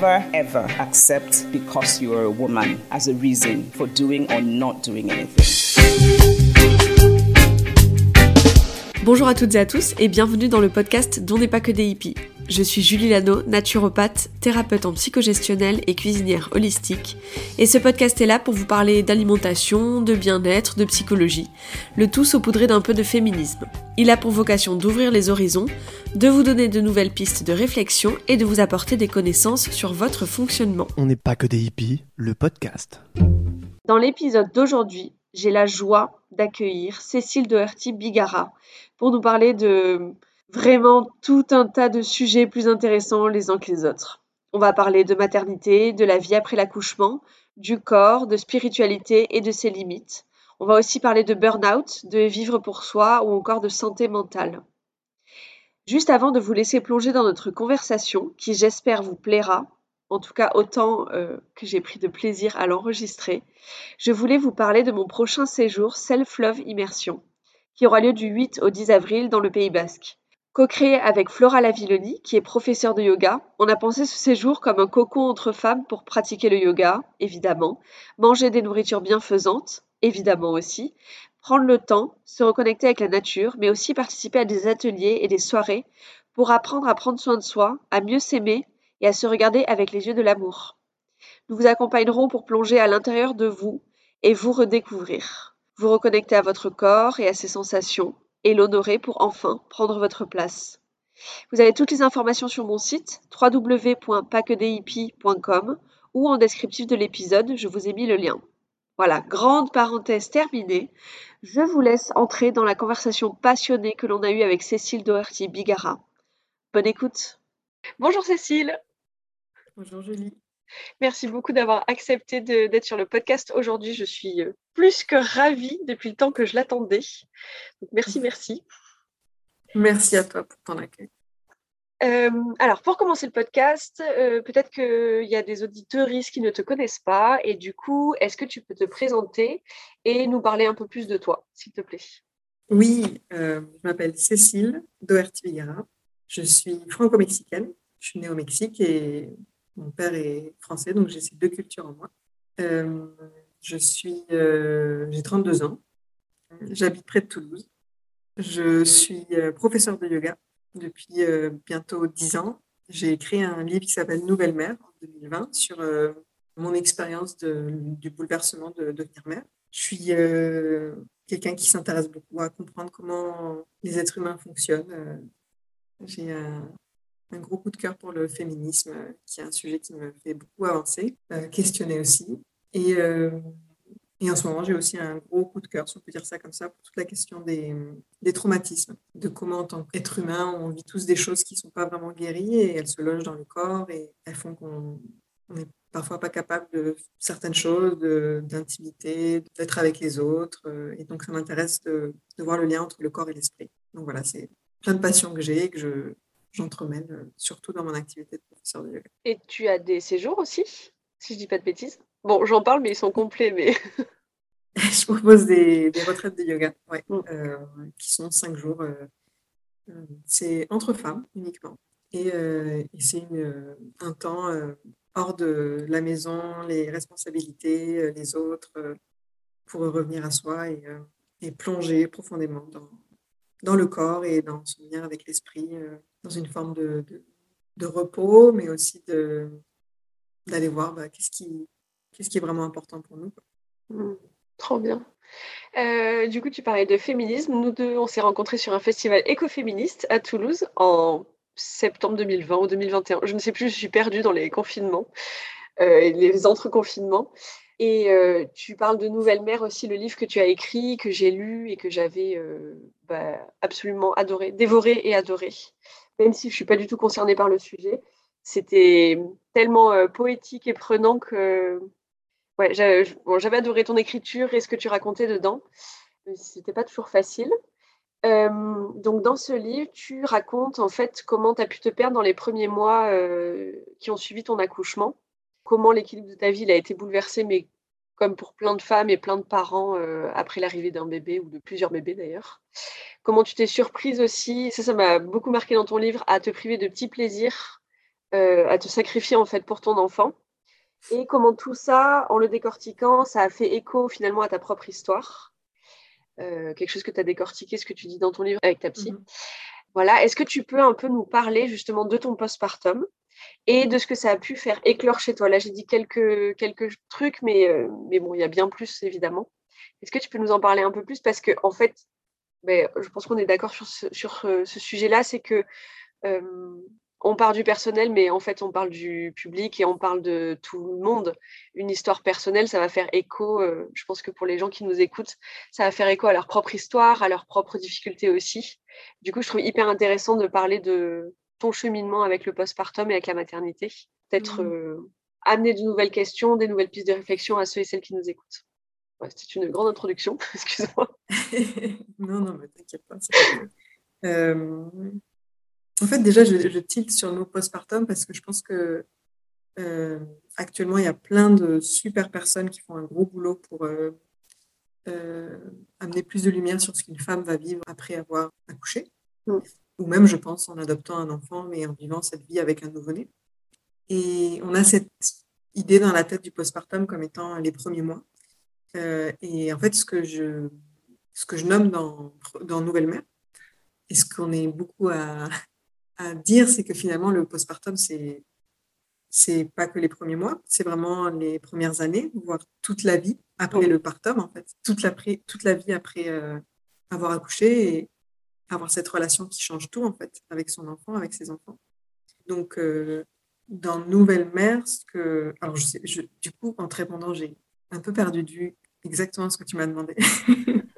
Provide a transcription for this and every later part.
Never ever accept because you are a woman as a reason for doing or not doing anything. Bonjour à toutes et à tous et bienvenue dans le podcast Dont n'est pas que des hippies. Je suis Julie Lano, naturopathe, thérapeute en psychogestionnelle et cuisinière holistique. Et ce podcast est là pour vous parler d'alimentation, de bien-être, de psychologie, le tout saupoudré d'un peu de féminisme. Il a pour vocation d'ouvrir les horizons, de vous donner de nouvelles pistes de réflexion et de vous apporter des connaissances sur votre fonctionnement. On n'est pas que des hippies, le podcast. Dans l'épisode d'aujourd'hui, j'ai la joie d'accueillir Cécile Doherty Bigara pour nous parler de vraiment tout un tas de sujets plus intéressants les uns que les autres. On va parler de maternité, de la vie après l'accouchement, du corps, de spiritualité et de ses limites. On va aussi parler de burn-out, de vivre pour soi ou encore de santé mentale. Juste avant de vous laisser plonger dans notre conversation, qui j'espère vous plaira, en tout cas autant euh, que j'ai pris de plaisir à l'enregistrer, je voulais vous parler de mon prochain séjour Self-Love Immersion, qui aura lieu du 8 au 10 avril dans le Pays Basque. Co-créé avec Flora Lavilloni, qui est professeure de yoga, on a pensé ce séjour comme un cocon entre femmes pour pratiquer le yoga, évidemment, manger des nourritures bienfaisantes, évidemment aussi, prendre le temps, se reconnecter avec la nature, mais aussi participer à des ateliers et des soirées pour apprendre à prendre soin de soi, à mieux s'aimer et à se regarder avec les yeux de l'amour. Nous vous accompagnerons pour plonger à l'intérieur de vous et vous redécouvrir. Vous reconnecter à votre corps et à ses sensations et l'honorer pour enfin prendre votre place. Vous avez toutes les informations sur mon site www.pasquedeshippies.com ou en descriptif de l'épisode, je vous ai mis le lien. Voilà, grande parenthèse terminée. Je vous laisse entrer dans la conversation passionnée que l'on a eue avec Cécile Doherty Bigara. Bonne écoute. Bonjour Cécile. Bonjour Julie. Merci beaucoup d'avoir accepté d'être sur le podcast aujourd'hui. Je suis euh, plus que ravie depuis le temps que je l'attendais. Merci, merci. Merci à toi pour ton accueil. Euh, alors, pour commencer le podcast, euh, peut-être qu'il y a des auditeurs qui ne te connaissent pas. Et du coup, est-ce que tu peux te présenter et nous parler un peu plus de toi, s'il te plaît? Oui, euh, je m'appelle Cécile Doherty Vigara. Je suis franco-mexicaine. Je suis née au Mexique et mon père est français, donc j'ai ces deux cultures en moi. Euh, je euh, j'ai 32 ans. J'habite près de Toulouse. Je suis euh, professeure de yoga depuis bientôt 10 ans. J'ai écrit un livre qui s'appelle Nouvelle mère en 2020 sur mon expérience du bouleversement de devenir mère. Je suis quelqu'un qui s'intéresse beaucoup à comprendre comment les êtres humains fonctionnent. J'ai un gros coup de cœur pour le féminisme, euh, qui est un sujet qui me fait beaucoup avancer, euh, questionner aussi. Et, euh, et en ce moment, j'ai aussi un gros coup de cœur, si on peut dire ça comme ça, pour toute la question des, des traumatismes, de comment en tant qu'être humain, on vit tous des choses qui ne sont pas vraiment guéries et elles se logent dans le corps et elles font qu'on n'est parfois pas capable de certaines choses, d'intimité, d'être avec les autres. Et donc, ça m'intéresse de, de voir le lien entre le corps et l'esprit. Donc voilà, c'est plein de passions que j'ai et que je, j'entremêle, euh, surtout dans mon activité de professeur de yoga. Et tu as des séjours aussi, si je dis pas de bêtises? Bon, j'en parle, mais ils sont complets. Mais Je propose des, des retraites de yoga, ouais, Mm. euh, qui sont cinq jours. euh, c'est entre femmes uniquement. Et, euh, et c'est un temps hors de la maison, les responsabilités, les autres, pour revenir à soi et, et plonger profondément dans, dans le corps et dans son lien avec l'esprit, euh, dans une forme de, repos, mais aussi de, d'aller voir bah, qu'est-ce qui, qui est vraiment important pour nous. Hmm, trop bien. Euh, du coup, tu parlais de féminisme. Nous deux, on s'est rencontrés sur un festival écoféministe à Toulouse en septembre 2020 ou 2021. Je ne sais plus, je suis perdue dans les confinements, euh, les entre-confinements. Et euh, tu parles de Nouvelle Mère aussi, le livre que tu as écrit, que j'ai lu et que j'avais euh, bah, absolument adoré, dévoré et adoré. Même si je ne suis pas du tout concernée par le sujet, c'était tellement euh, poétique et prenant que j'avais adoré ton écriture et ce que tu racontais dedans. C'était pas toujours facile. donc dans ce livre, tu racontes en fait comment tu as pu te perdre dans les premiers mois qui ont suivi ton accouchement, comment l'équilibre de ta vie a été bouleversé, mais comme pour plein de femmes et plein de parents après l'arrivée d'un bébé ou de plusieurs bébés d'ailleurs. Comment tu t'es surprise aussi, ça ça m'a beaucoup marqué dans ton livre, à te priver de petits plaisirs, à te sacrifier en fait pour ton enfant. Et comment tout ça, en le décortiquant, ça a fait écho finalement à ta propre histoire. Euh, quelque chose que tu as décortiqué, ce que tu dis dans ton livre avec ta psy. Mhm. Voilà, est-ce que tu peux un peu nous parler justement de ton postpartum? Et de ce que ça a pu faire éclore chez toi Là, j'ai dit quelques, trucs, mais, euh, mais bon, il y a bien plus évidemment. Est-ce que tu peux nous en parler un peu plus? Parce que, en fait, ben, je pense qu'on est d'accord sur ce, euh, sujet-là, c'est que on parle du personnel, mais en fait, on parle du public et on parle de tout le monde. Une histoire personnelle, ça va faire écho, euh, je pense que pour les gens qui nous écoutent, ça va faire écho à leur propre histoire, à leurs propres difficultés aussi. Du coup, je trouve hyper intéressant de parler de ton cheminement avec le postpartum et avec la maternité. Peut-être mmh. euh, amener de nouvelles questions, des nouvelles pistes de réflexion à ceux et celles qui nous écoutent. C'était une grande introduction, excuse-moi. non, non, mais t'inquiète pas. Euh, en fait, déjà, je, je, tilte sur le mot postpartum parce que je pense que euh, actuellement, il y a plein de super personnes qui font un gros boulot pour euh, amener plus de lumière sur ce qu'une femme va vivre après avoir accouché, mm. Ou même, je pense, en adoptant un enfant, mais en vivant cette vie avec un nouveau-né. Et on a cette idée dans la tête du postpartum comme étant les premiers mois. et en fait, ce que je, ce que je nomme dans, dans Nouvelle Mère, et ce qu'on est beaucoup à, à dire, c'est que finalement, le postpartum, c'est c'est pas que les premiers mois, c'est vraiment les premières années, voire toute la vie après le partum, en fait, toute la, toute la vie après euh, avoir accouché et avoir cette relation qui change tout, en fait, avec son enfant, avec ses enfants. Donc, euh, dans Nouvelle Mère, ce que. Alors, je sais, du coup, en te répondant, j'ai un peu perdu vue exactement ce que tu m'as demandé.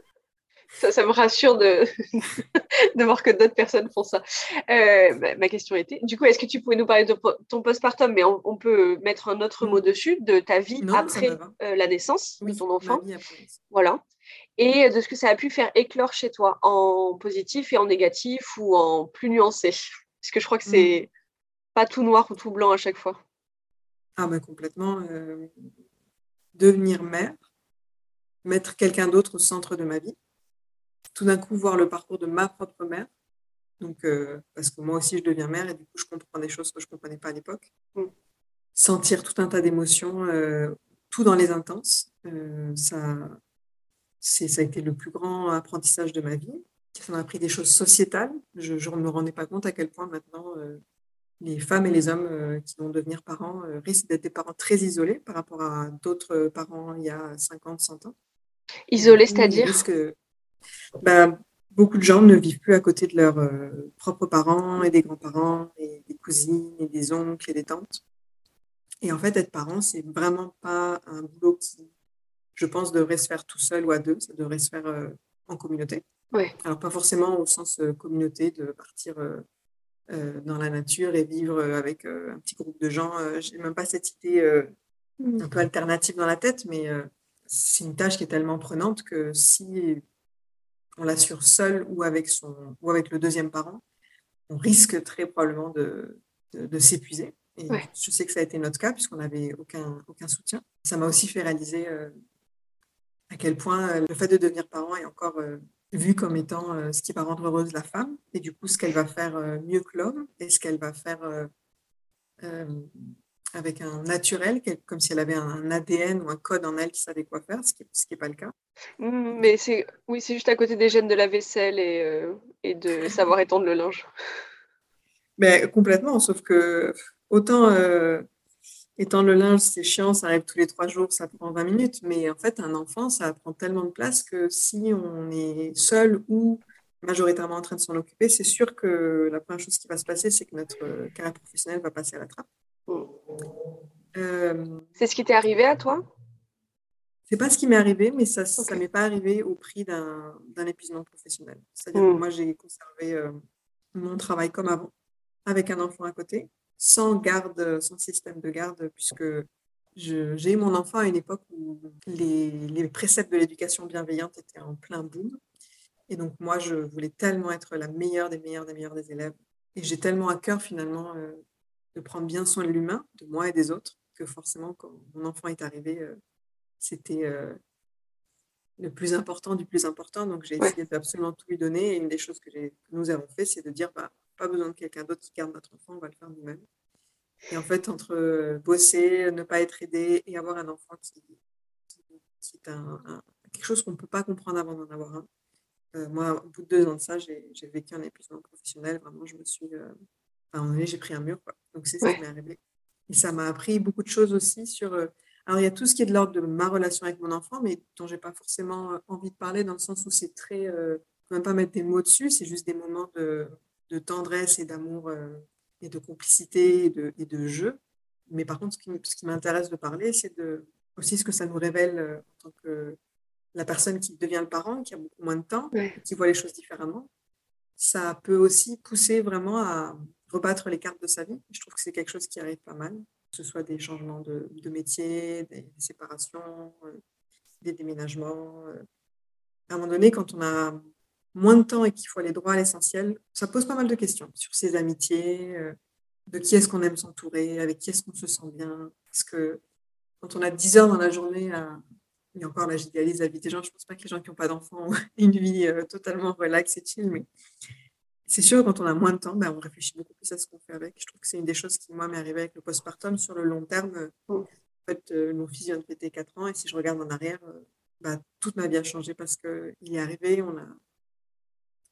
ça, me rassure de, de voir que d'autres personnes font ça. Euh, ma question était, du coup, est-ce que tu pouvais nous parler de ton postpartum, mais on, peut mettre un autre mot dessus, de ta vie après euh, la naissance de ton enfant? Voilà. Et de ce que ça a pu faire éclore chez toi, en positif et en négatif ou en plus nuancé Parce que je crois que c'est mm. pas tout noir ou tout blanc à chaque fois. Ah, ben complètement. Euh, devenir mère, mettre quelqu'un d'autre au centre de ma vie tout d'un coup voir le parcours de ma propre mère. Donc, euh, parce que moi aussi, je deviens mère et du coup, je comprends des choses que je ne comprenais pas à l'époque. Mm. Sentir tout un tas d'émotions, euh, tout dans les intenses, ça, ça a été le plus grand apprentissage de ma vie. Ça m'a appris des choses sociétales. Je ne me rendais pas compte à quel point maintenant les femmes et les hommes qui vont devenir parents risquent d'être des parents très isolés par rapport à d'autres parents il y a 50, 100 ans. Isolés, c'est-à-dire? bah, beaucoup de gens ne vivent plus à côté de leurs euh, propres parents et des grands-parents et des cousines et des oncles et des tantes. Et en fait, être parent, c'est vraiment pas un boulot qui, je pense, devrait se faire tout seul ou à deux. Ça devrait se faire euh, en communauté. Ouais. Alors, pas forcément au sens euh, communauté de partir dans la nature et vivre avec un petit groupe de gens. J'ai même pas cette idée un peu alternative dans la tête, mais c'est une tâche qui est tellement prenante que si on l'assure seul ou avec, son, ou avec le deuxième parent, on risque très probablement de, de, s'épuiser. Et je sais que ça a été notre cas puisqu'on n'avait aucun, aucun soutien. Ça m'a aussi fait réaliser euh, à quel point euh, le fait de devenir parent est encore euh, vu comme étant ce qui va rendre heureuse la femme et du coup ce qu'elle va faire mieux que l'homme et ce qu'elle va faire avec un naturel, comme si elle avait un ADN ou un code en elle qui savait quoi faire, ce qui n'est pas le cas. Mmh, mais c'est oui, c'est juste à côté des gènes de la vaisselle et, euh, et de savoir étendre le linge. Mais complètement, sauf que autant euh, étendre le linge, c'est chiant, ça arrive tous les trois jours, ça prend 20 minutes, mais en fait, un enfant, ça prend tellement de place que si on est seul ou majoritairement en train de s'en occuper, c'est sûr que la première chose qui va se passer, c'est que notre carrière professionnelle va passer à la trappe. Euh, c'est ce qui t'est arrivé à toi? C'est pas ce qui m'est arrivé, mais ça ne m'est pas arrivé au prix d'un épuisement professionnel. C'est-à-dire que hmm. moi, j'ai conservé euh, mon travail comme avant, avec un enfant à côté, sans garde, sans système de garde, puisque j'ai eu mon enfant à une époque où les, les préceptes de l'éducation bienveillante étaient en plein boom. Et donc, moi, je voulais tellement être la meilleure des meilleures des meilleures des élèves. Et j'ai tellement à cœur, finalement, euh, de prendre bien soin de l'humain, de moi et des autres, que forcément, quand mon enfant est arrivé, euh, c'était euh, le plus important du plus important. Donc, j'ai essayé d'absolument tout lui donner. Et une des choses que, que nous avons fait, c'est de dire, bah, pas besoin de quelqu'un d'autre qui garde notre enfant, on va le faire nous-mêmes. Et en fait, entre bosser, ne pas être aidé et avoir un enfant qui, qui est un, quelque chose qu'on ne peut pas comprendre avant d'en avoir un, euh, moi, au bout de deux ans de ça, j'ai vécu un épuisement professionnel. Vraiment, je me suis. Euh, à un moment donné, j'ai pris un mur. Quoi. Donc, c'est ça qui m'est arrivé. Et ça m'a appris beaucoup de choses aussi sur. Euh, alors, il y a tout ce qui est de l'ordre de ma relation avec mon enfant, mais dont je n'ai pas forcément envie de parler, dans le sens où c'est très. Euh, ne même pas mettre des mots dessus, c'est juste des moments de, de tendresse et d'amour et de complicité et de, et de, jeu. Mais par contre, ce qui, ce qui m'intéresse de parler, c'est de, aussi ce que ça nous révèle en tant que la personne qui devient le parent, qui a beaucoup moins de temps, qui voit les choses différemment, ça peut aussi pousser vraiment à rebattre les cartes de sa vie. Je trouve que c'est quelque chose qui arrive pas mal, que ce soit des changements de, métier, des, séparations, euh, des déménagements. Euh. À un moment donné, quand on a moins de temps et qu'il faut aller droit à l'essentiel, ça pose pas mal de questions sur ses amitiés, euh, de qui est-ce qu'on aime s'entourer, avec qui est-ce qu'on se sent bien. Parce que quand on a 10 heures dans la journée à, et encore là, j'idéalise la vie des gens. Je ne pense pas que les gens qui n'ont pas d'enfants ont une vie euh, totalement relaxe et chill, mais c'est sûr, quand on a moins de temps, ben, on réfléchit beaucoup plus à ce qu'on fait avec. Je trouve que c'est une des choses qui, moi, m'est arrivée avec le postpartum sur le long terme. Euh, mm. En fait, euh, mon fils vient de fêter 4 ans et si je regarde en arrière, bah, toute ma vie a changé parce qu'il est arrivé, on a,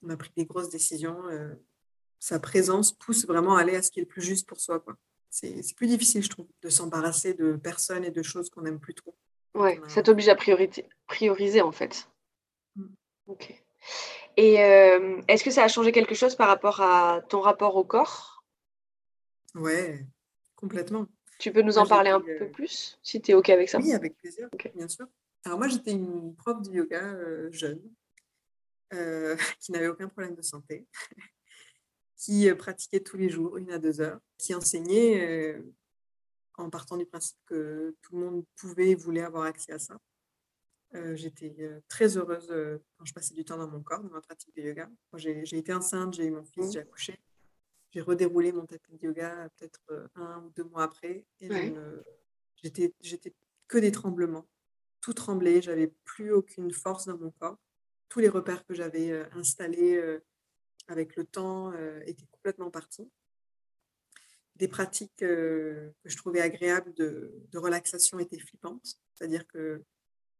on a pris des grosses décisions. sa présence pousse vraiment à aller à ce qui est le plus juste pour soi. C'est plus difficile, je trouve, de s'embarrasser de personnes et de choses qu'on n'aime plus trop. Ouais, ça t'oblige à prioriser en fait. Mmh. Ok. Et euh, est-ce que ça a changé quelque chose par rapport à ton rapport au corps? Ouais, complètement. Tu peux nous en parler un peu euh, plus, si tu es OK avec ça? Oui, avec plaisir, bien sûr. Alors moi, j'étais une prof de yoga euh, jeune, qui n'avait aucun problème de santé, qui pratiquait tous les jours, une à deux heures, qui enseignait en partant du principe que tout le monde pouvait et voulait avoir accès à ça. Euh, j'étais euh, très heureuse euh, quand je passais du temps dans mon corps, dans ma pratique de yoga. J'ai été enceinte, j'ai eu mon fils, j'ai accouché. J'ai redéroulé mon tapis de yoga peut-être un ou deux mois après. Et j'étais que des tremblements. Tout tremblait, j'avais plus aucune force dans mon corps. Tous les repères que j'avais installés avec le temps étaient complètement partis des pratiques euh, que je trouvais agréables de, relaxation étaient flippantes. C'est-à-dire que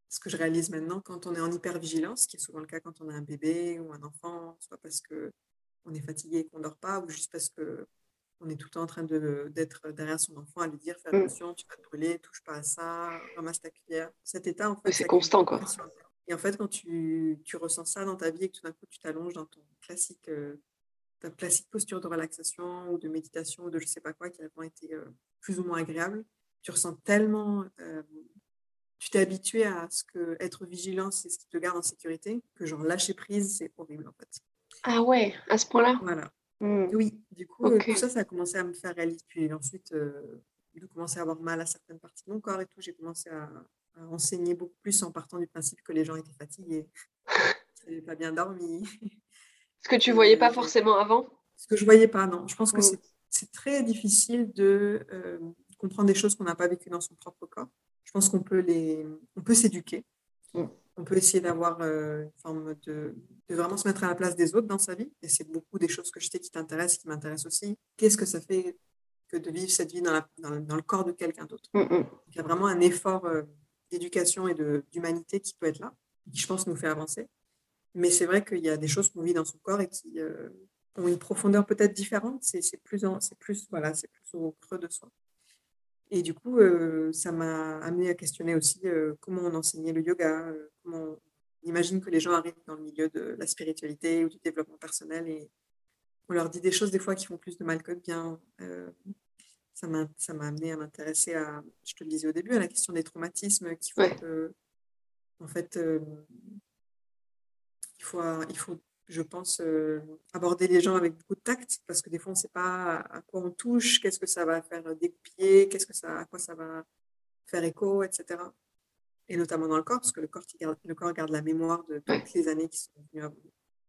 ce que je réalise maintenant, quand on est en hypervigilance, ce qui est souvent le cas quand on a un bébé ou un enfant, soit parce qu'on est fatigué et qu'on ne dort pas, ou juste parce qu'on est tout le temps en train d'être derrière son enfant à lui dire fais mm. attention, tu vas te brûler, touche pas à ça, ramasse ta cuillère. Cet état, en fait. C'est constant, quoi. Et en fait, quand tu, tu, ressens ça dans ta vie et que tout d'un coup, tu t'allonges dans ton classique euh, ta classique posture de relaxation ou de méditation ou de je sais pas quoi qui a été euh, plus ou moins agréable, tu ressens tellement, euh, tu t'es habitué à ce que être vigilant, c'est ce qui te garde en sécurité, que genre lâcher prise, c'est horrible en fait. Ah ouais, à ce point-là? Voilà. Hmm. Oui, du coup, tout ça, ça a commencé à me faire réaliser. Puis ensuite, j'ai commencé à avoir mal à certaines parties de mon corps et tout. J'ai commencé à, enseigner beaucoup plus en partant du principe que les gens étaient fatigués, qu'ils n'avaient pas bien dormi, Ce que tu voyais pas forcément avant? Ce que je voyais pas, non. Je pense que c'est très difficile de euh, comprendre des choses qu'on n'a pas vécues dans son propre corps. Je pense qu'on peut les, on peut s'éduquer. Mm. On peut essayer d'avoir euh, une forme de, de, vraiment se mettre à la place des autres dans sa vie. Et c'est beaucoup des choses que je sais qui t'intéressent, qui m'intéressent aussi. Qu'est-ce que ça fait que de vivre cette vie dans, la, dans, le corps de quelqu'un d'autre? Mm, mm. Il y a vraiment un effort euh, d'éducation et d'humanité qui peut être là, qui je pense nous fait avancer. Mais c'est vrai qu'il y a des choses qu'on vit dans son corps et qui euh, ont une profondeur peut-être différente. C'est plus, plus, voilà, plus au creux de soi. Et du coup, euh, ça m'a amené à questionner aussi euh, comment on enseignait le yoga, comment on imagine que les gens arrivent dans le milieu de la spiritualité ou du développement personnel et on leur dit des choses des fois qui font plus de mal que de bien. Ça m'a amené à m'intéresser à, je te le disais au début, à la question des traumatismes qui font que, en fait, il faut, il faut je pense, euh, aborder les gens avec beaucoup de tact, parce que des fois, on ne sait pas à quoi on touche, qu'est-ce que ça va faire dégoupiller, qu'est-ce que ça, à quoi ça va faire écho, etc. Et notamment dans le corps, parce que le corps, garde, le corps garde la mémoire de toutes les années qui sont venues avant.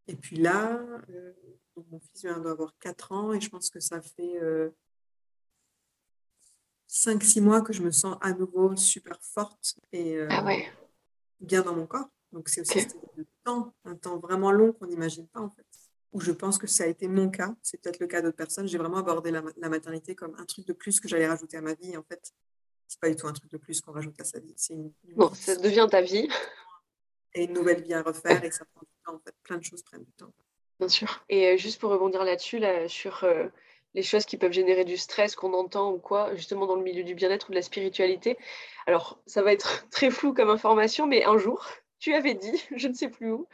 Et puis là, euh, mon fils vient d'avoir 4 ans et je pense que ça fait 5-6 mois que je me sens à nouveau super forte et Ah ouais. bien dans mon corps. Donc c'est aussi un temps, un temps vraiment long qu'on n'imagine pas en fait. Où je pense que ça a été mon cas, c'est peut-être le cas d'autres personnes. J'ai vraiment abordé la, la maternité comme un truc de plus que j'allais rajouter à ma vie. En fait, c'est pas du tout un truc de plus qu'on rajoute à sa vie. C'est une, une Bon, ça devient ta vie, et une nouvelle vie à refaire et ça prend du temps. En fait, plein de choses prennent du temps. bien sûr. Et euh, juste pour rebondir là-dessus, là, sur euh, les choses qui peuvent générer du stress qu'on entend ou quoi, justement dans le milieu du bien-être ou de la spiritualité. Alors, ça va être très flou comme information, mais un jour, tu avais dit, je ne sais plus où,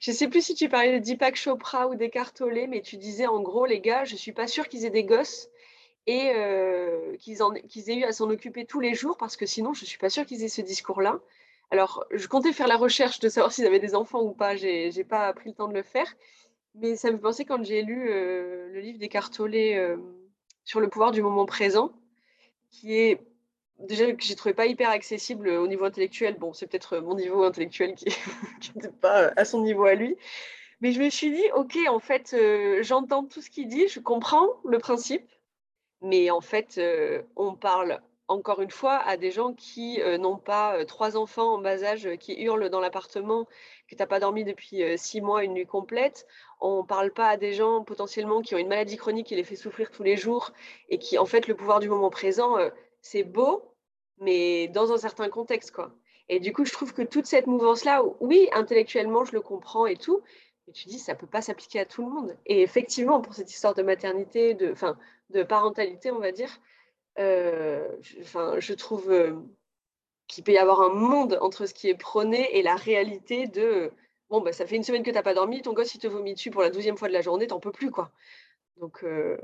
je ne sais plus si tu parlais de Deepak Chopra ou d'Eckhart Tolle, mais tu disais en gros, les gars, je ne suis pas sûre qu'ils aient des gosses et euh, qu'ils en- qu'ils aient eu à s'en occuper tous les jours, parce que sinon, je ne suis pas sûre qu'ils aient ce discours-là. Alors, je comptais faire la recherche de savoir s'ils avaient des enfants ou pas, j'ai j'ai pas pris le temps de le faire. Mais ça me penser quand j'ai lu le livre d'Eckhart Tolle euh, sur le pouvoir du moment présent, qui est déjà que j'ai trouvé pas hyper accessible au niveau intellectuel. Bon, c'est peut-être mon niveau intellectuel qui n'était pas à son niveau à lui. Mais je me suis dit, ok, en fait, j'entends tout ce qu'il dit, je comprends le principe, mais en fait, on parle encore une fois à des gens qui euh, n'ont pas euh, trois enfants en bas âge euh, qui hurlent dans l'appartement, que tu n'as pas dormi depuis six mois, une nuit complète. On ne parle pas à des gens potentiellement qui ont une maladie chronique qui les fait souffrir tous les jours et qui, en fait, le pouvoir du moment présent, c'est beau, mais dans un certain contexte, quoi. Et du coup, je trouve que toute cette mouvance-là, oui, intellectuellement, je le comprends et tout, mais tu dis, ça ne peut pas s'appliquer à tout le monde. Et effectivement, pour cette histoire de maternité, de, de parentalité, on va dire, enfin, je trouve euh, qu'il peut y avoir un monde entre ce qui est prôné et la réalité de bon, bah, ça fait une semaine que tu n'as pas dormi, ton gosse il te vomit dessus pour la douzième fois de la journée, t'en peux plus, quoi. Donc, euh,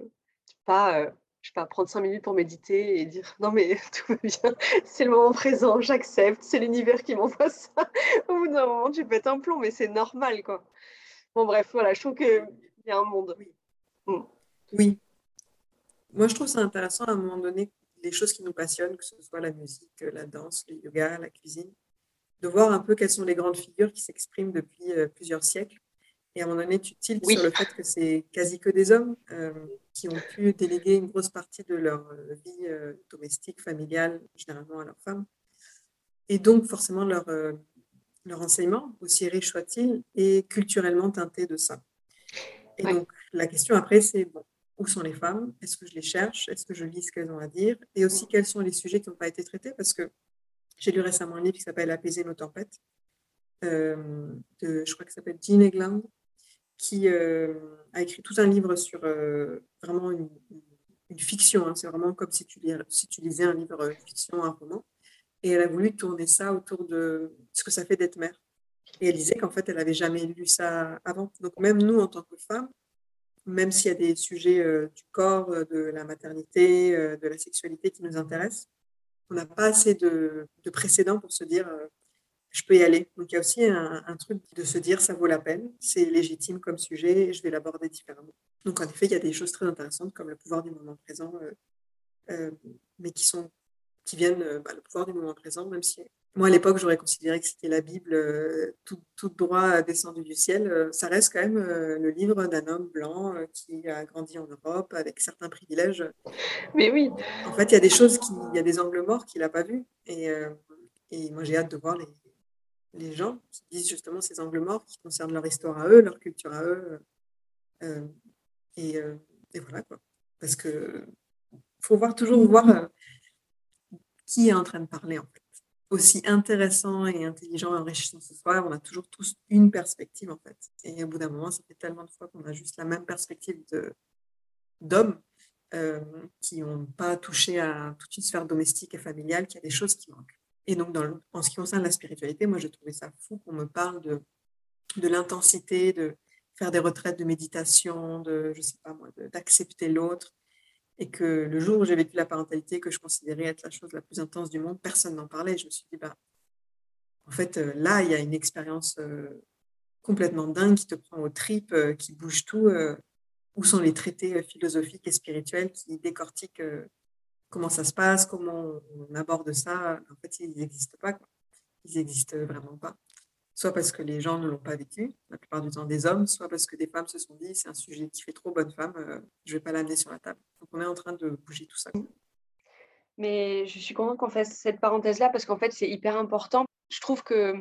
pas, euh, je sais pas, prendre cinq minutes pour méditer et dire non, mais tout va bien, c'est le moment présent, j'accepte, c'est l'univers qui m'envoie ça. Au bout d'un moment, tu pètes un plomb, mais c'est normal, quoi. Bon, bref, voilà, je trouve qu'il y a un monde. Oui. Moi, je trouve ça intéressant à un moment donné, les choses qui nous passionnent, que ce soit la musique, la danse, le yoga, la cuisine, de voir un peu quelles sont les grandes figures qui s'expriment depuis euh, plusieurs siècles. Et à un moment donné, tu tiltes Oui. sur le fait que c'est quasi que des hommes euh, qui ont pu déléguer une grosse partie de leur euh, vie euh, domestique, familiale, généralement à leurs femmes. Et donc, forcément, leur, euh, leur enseignement, aussi riche soit-il, est culturellement teinté de ça. Et Ouais. donc, la question après, c'est bon, où sont les femmes? Est-ce que je les cherche? Est-ce que je lis ce qu'elles ont à dire? Et aussi, quels sont les sujets qui n'ont pas été traités? Parce que j'ai lu récemment un livre qui s'appelle Apaiser nos tempêtes, euh, de, je crois que ça s'appelle Jean Egland, qui euh, a écrit tout un livre sur euh, vraiment une, fiction. hein. C'est vraiment comme si tu, si tu lisais un livre fiction, un roman. Et elle a voulu tourner ça autour de ce que ça fait d'être mère. Et elle disait qu'en fait, elle n'avait jamais lu ça avant. Donc même nous, en tant que femmes, même s'il y a des sujets euh, du corps, euh, de la maternité, euh, de la sexualité qui nous intéressent, on n'a pas assez de, de précédents pour se dire je peux y aller. Donc il y a aussi un, truc de se dire ça vaut la peine, c'est légitime comme sujet et je vais l'aborder différemment. Donc en effet, il y a des choses très intéressantes comme le pouvoir du moment présent, mais qui sont qui viennent bah, le pouvoir du moment présent, même si moi à l'époque j'aurais considéré que c'était la Bible euh, tout, tout droit descendu du ciel. Euh, ça reste quand même euh, le livre d'un homme blanc euh, qui a grandi en Europe avec certains privilèges. Mais oui, En fait, il y a des choses, qui, il y a des angles morts qu'il n'a pas vus. Et, euh, et moi, j'ai hâte de voir les, les gens qui disent justement ces angles morts qui concernent leur histoire à eux, leur culture à eux. Euh, et, euh, et voilà quoi. Parce que faut voir toujours voir euh, qui est en train de parler en fait. Aussi intéressant et intelligent et enrichissant ce soit, on a toujours tous une perspective en fait. Et au bout d'un moment, ça fait tellement de fois qu'on a juste la même perspective d'hommes euh, qui n'ont pas touché à toute une sphère domestique et familiale, qu'il y a des choses qui manquent. Et donc, en ce qui concerne la spiritualité, moi, j'ai trouvé ça fou qu'on me parle de, l'intensité, de faire des retraites de méditation, de, je sais pas moi, d'accepter l'autre. Et que le jour où j'ai vécu la parentalité, que je considérais être la chose la plus intense du monde, personne n'en parlait. Je me suis dit, bah, en fait, euh, là, il y a une expérience euh, complètement dingue qui te prend aux tripes, euh, qui bouge tout. où sont les traités philosophiques et spirituels qui décortiquent comment ça se passe, comment on aborde ça. En fait, ils n'existent pas. Ils n'existent vraiment pas. Soit parce que les gens ne l'ont pas vécu, la plupart du temps des hommes, soit parce que des femmes se sont dit c'est un sujet qui fait trop bonne femme, euh, je ne vais pas l'amener sur la table. Donc on est en train de bouger tout ça. Mais je suis contente qu'on fasse cette parenthèse-là parce qu'en fait, c'est hyper important. Je trouve que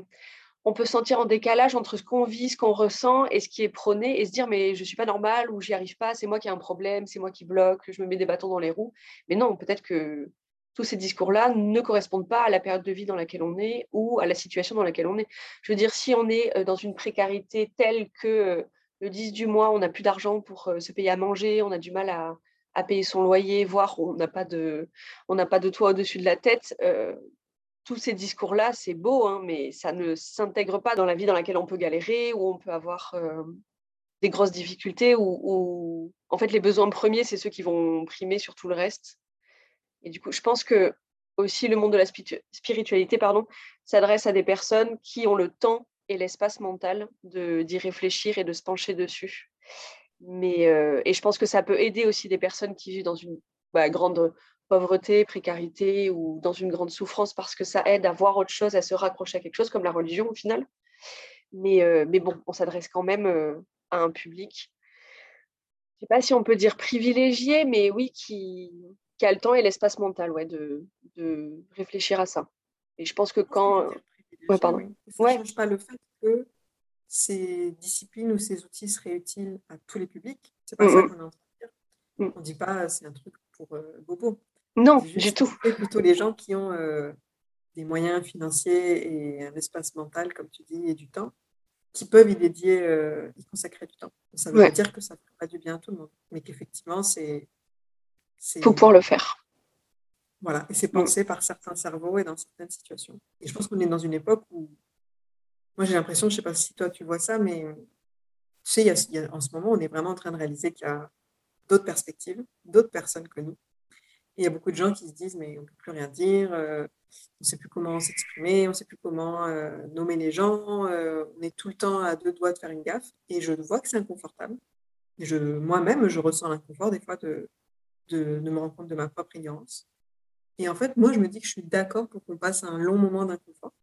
on peut se sentir en décalage entre ce qu'on vit, ce qu'on ressent et ce qui est prôné et se dire mais je suis pas normale ou j'y arrive pas, c'est moi qui ai un problème, c'est moi qui bloque, je me mets des bâtons dans les roues. Mais non, peut-être que tous ces discours-là ne correspondent pas à la période de vie dans laquelle on est ou à la situation dans laquelle on est. Je veux dire, si on est euh, dans une précarité telle que euh, le 10 du mois, on n'a plus d'argent pour euh, se payer à manger, on a du mal à, payer son loyer, voire on n'a pas de, toit au-dessus de la tête, tous ces discours-là, c'est beau, hein, mais ça ne s'intègre pas dans la vie dans laquelle on peut galérer, où on peut avoir des grosses difficultés, où, en fait les besoins premiers, c'est ceux qui vont primer sur tout le reste. Et du coup, je pense que aussi le monde de la spiritualité pardon, s'adresse à des personnes qui ont le temps et l'espace mental d'y réfléchir et de se pencher dessus. Mais, euh, et je pense que ça peut aider aussi des personnes qui vivent dans une bah, grande pauvreté, précarité ou dans une grande souffrance parce que ça aide à voir autre chose, à se raccrocher à quelque chose comme la religion au final. Mais, euh, mais bon, on s'adresse quand même euh, à un public, je ne sais pas si on peut dire privilégié, mais oui, qui, qui a le temps et l'espace mental ouais, de, de, réfléchir à ça. Et je pense que quand... Ouais, pardon. Ça ne change pas le fait que ces disciplines ou ces outils seraient utiles à tous les publics. C'est pas ça qu'on est en train de dire. Mm. On ne dit pas c'est un truc pour euh, Bobo. Non, du tout. plutôt les gens qui ont euh, des moyens financiers et un espace mental, comme tu dis, et du temps, qui peuvent y dédier, euh, y consacrer du temps. Ça veut dire que ça ne fait pas du bien à tout le monde, mais qu'effectivement, c'est. Faut pouvoir le faire. Voilà, et c'est pensé par certains cerveaux et dans certaines situations. Et je pense qu'on est dans une époque où. Moi, j'ai l'impression, je ne sais pas si toi tu vois ça, mais tu sais, en ce moment, on est vraiment en train de réaliser qu'il y a d'autres perspectives, d'autres personnes que nous il y a beaucoup de gens qui se disent, mais on ne peut plus rien dire, euh, on ne sait plus comment s'exprimer, on ne sait plus comment euh, nommer les gens, euh, on est tout le temps à deux doigts de faire une gaffe. Et je vois que c'est inconfortable. Je, moi-même, je ressens l'inconfort des fois de, de, me rendre compte de ma propre ignorance. Et en fait, moi, je me dis que je suis d'accord pour qu'on passe un long moment d'inconfort,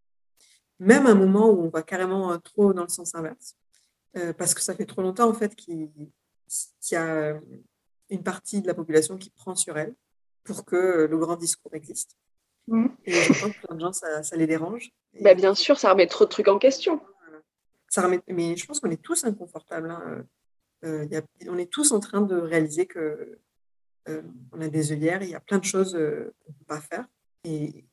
même un moment où on va carrément trop dans le sens inverse, parce que ça fait trop longtemps, en fait, qu'il y a une partie de la population qui prend sur elle pour que le grand discours existe. Mmh. Et j'entends que plein de gens, ça, les dérange. Bah, bien sûr, ça remet trop de trucs en question. Ça remet, mais je pense qu'on est tous inconfortables. Hein. Euh, on est tous en train de réaliser que euh, on a des œillères, il y a plein de choses euh, qu'on ne peut pas faire. Et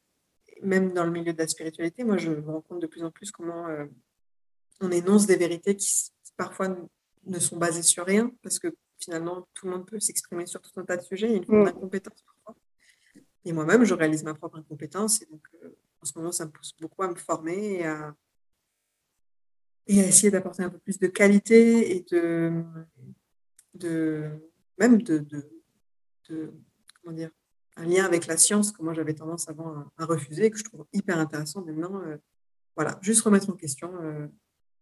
même dans le milieu de la spiritualité, moi, je me rends compte de plus en plus comment on énonce des vérités qui, parfois ne sont basées sur rien, parce que finalement, tout le monde peut s'exprimer sur tout un tas de sujets. Il y a une forme mmh. d'incompétence et moi-même, je réalise ma propre incompétence. Et donc, euh, en ce moment, ça me pousse beaucoup à me former et à, et à essayer d'apporter un peu plus de qualité et de, de même de, de, comment dire, un lien avec la science que moi j'avais tendance avant à, refuser et que je trouve hyper intéressant maintenant. Euh, voilà, juste remettre en question euh,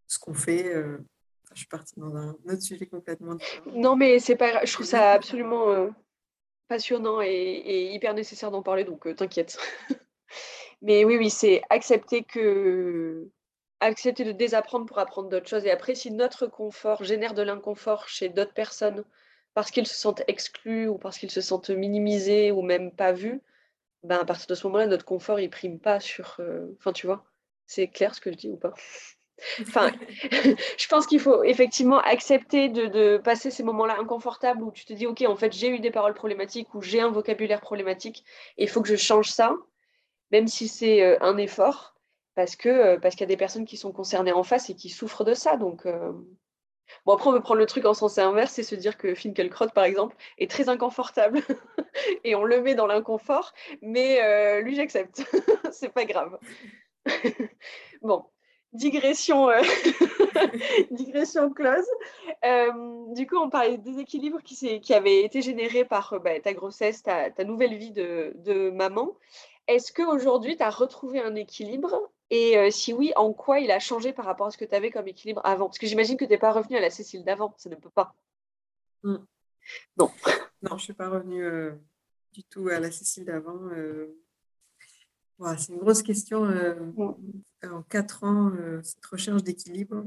ce qu'on fait. je suis partie dans un autre sujet complètement différent. Non, mais c'est pas Je trouve ça absolument passionnant et, hyper nécessaire d'en parler, donc euh, t'inquiète. Mais oui, oui, c'est accepter que accepter de désapprendre pour apprendre d'autres choses. Et après, si notre confort génère de l'inconfort chez d'autres personnes parce qu'ils se sentent exclus ou parce qu'ils se sentent minimisés ou même pas vus, ben à partir de ce moment-là, notre confort, il prime pas sur... Euh, enfin, tu vois, c'est clair ce que je dis ou pas? Enfin, je pense qu'il faut effectivement accepter de, passer ces moments-là inconfortables où tu te dis, OK, en fait, j'ai eu des paroles problématiques ou j'ai un vocabulaire problématique et il faut que je change ça, même si c'est euh, un effort, parce euh, parce qu'il y a des personnes qui sont concernées en face et qui souffrent de ça. Donc, euh, bon, après, on peut prendre le truc en sens inverse et se dire que Finkelkraut, par exemple, est très inconfortable et on le met dans l'inconfort, mais lui, j'accepte. c'est pas grave. bon, digression, euh, digression close. Euh, du coup, on parlait des équilibres qui, qui avaient été générés par euh, bah, ta grossesse, ta, nouvelle vie de, maman. Est-ce qu'aujourd'hui, tu as retrouvé un équilibre? Et si oui, en quoi il a changé par rapport à ce que tu avais comme équilibre avant? Parce que j'imagine que tu n'es pas revenue à la Cécile d'avant, ça ne peut pas. Hmm. Non. Non, je ne suis pas revenue du tout à la Cécile d'avant. Euh, voilà, c'est une grosse question. euh, en quatre ans, euh, cette recherche d'équilibre.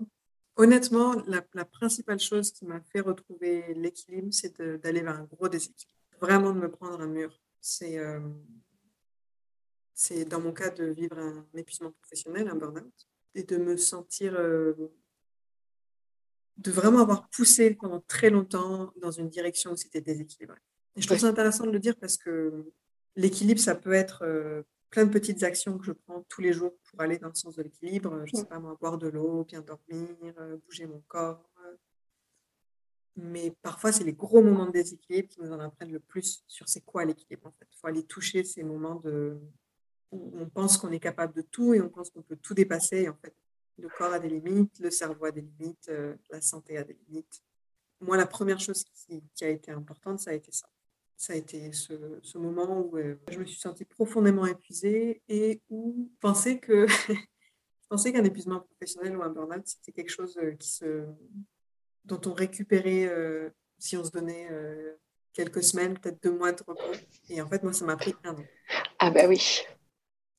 Honnêtement, la, la principale chose qui m'a fait retrouver l'équilibre, c'est d'aller vers un gros déséquilibre. Vraiment de me prendre un mur. C'est euh, c'est dans mon cas de vivre un épuisement professionnel, un burn-out, et de me sentir, euh, de vraiment avoir poussé pendant très longtemps dans une direction où c'était déséquilibré. Et je trouve ça intéressant de le dire parce que l'équilibre, ça peut être euh, plein de petites actions que je prends tous les jours pour aller dans le sens de l'équilibre. Je sais pas, moi, boire de l'eau, bien dormir, euh, bouger mon corps. Mais parfois, c'est les gros moments de déséquilibre qui nous en apprennent le plus sur c'est quoi l'équilibre. En fait, il faut aller toucher ces moments de où on pense qu'on est capable de tout et on pense qu'on peut tout dépasser. En fait, le corps a des limites, le cerveau a des limites, euh, la santé a des limites. Moi, la première chose qui, a été importante, ça a été ça. Ça a été ce, moment où euh, je me suis sentie profondément épuisée et où je pensais que je qu'un épuisement professionnel ou un burn-out, c'était quelque chose euh, qui se, dont on récupérait si on se donnait quelques semaines, peut-être deux mois de repos. Et en fait, moi, ça m'a pris un an. Ah bah oui.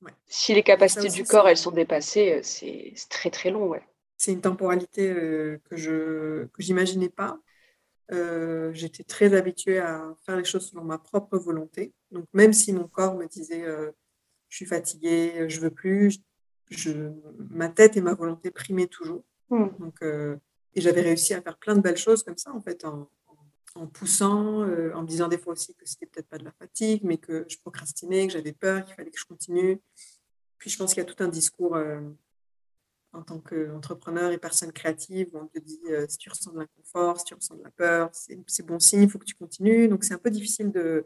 Ouais. Si les capacités aussi, du corps, elles sont dépassées, euh, c'est très très long, ouais. C'est une temporalité euh, que je que j'imaginais pas. Euh, J'étais très habituée à faire les choses selon ma propre volonté. Donc même si mon corps me disait euh, je suis fatiguée, je veux plus, je, ma tête et ma volonté primaient toujours. Hmm. Donc et j'avais réussi à faire plein de belles choses comme ça en fait en, en- poussant, euh, en me disant des fois aussi que c'était peut-être pas de la fatigue, mais que je procrastinais, que j'avais peur, qu'il fallait que je continue. Puis je pense qu'il y a tout un discours euh, en tant qu'entrepreneur et personne créative où on te dit euh, si tu ressens de l'inconfort, si tu ressens de la peur, c'est bon signe, il faut que tu continues. Donc c'est un peu difficile de,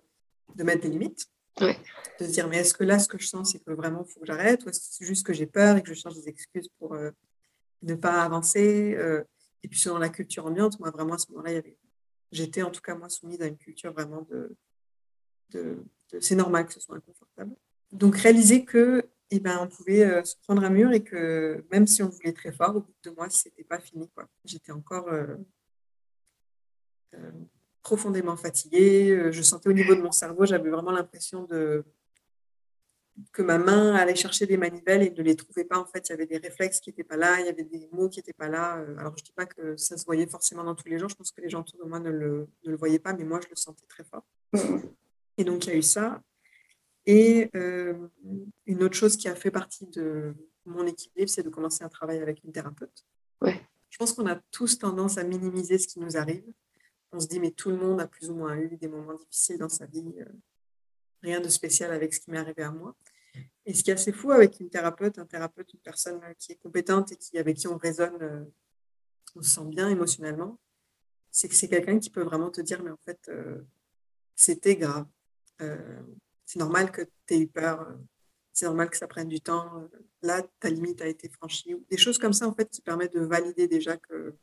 de mettre des limites. Ouais. De se dire mais est-ce que là ce que je sens c'est que vraiment il faut que j'arrête ou est-ce que c'est juste que j'ai peur et que je cherche des excuses pour ne pas avancer Et puis selon la culture ambiante, moi vraiment à ce moment-là, il y avait j'étais en tout cas moi soumise à une culture vraiment de, c'est normal que ce soit inconfortable. Donc réaliser que eh ben, on pouvait euh, se prendre un mur et que même si on voulait très fort, au bout de deux mois, c'était pas fini. J'étais encore euh, euh, profondément fatiguée. Je sentais au niveau de mon cerveau, j'avais vraiment l'impression de que ma main allait chercher des manivelles et ne les trouvait pas. En fait, il y avait des réflexes qui n'étaient pas là, il y avait des mots qui n'étaient pas là. Euh, Alors, je dis pas que ça se voyait forcément dans tous les gens. Je pense que les gens autour de moi ne le, ne le voyaient pas, mais moi, je le sentais très fort. Et donc, il y a eu ça. Et euh, une autre chose qui a fait partie de mon équilibre, c'est de commencer un travail avec une thérapeute. Ouais. Je pense qu'on a tous tendance à minimiser ce qui nous arrive. On se dit, mais tout le monde a plus ou moins eu des moments difficiles dans sa vie. euh, rien de spécial avec ce qui m'est arrivé à moi. Et ce qui est assez fou avec une thérapeute, un thérapeute, une personne qui est compétente et qui, avec qui on raisonne, euh, on se sent bien émotionnellement, c'est que c'est quelqu'un qui peut vraiment te dire, mais en fait, euh, c'était grave. Euh, c'est normal que tu aies eu peur. C'est normal que ça prenne du temps. Là, ta limite a été franchie. Des choses comme ça, en fait, qui permettent de valider déjà que,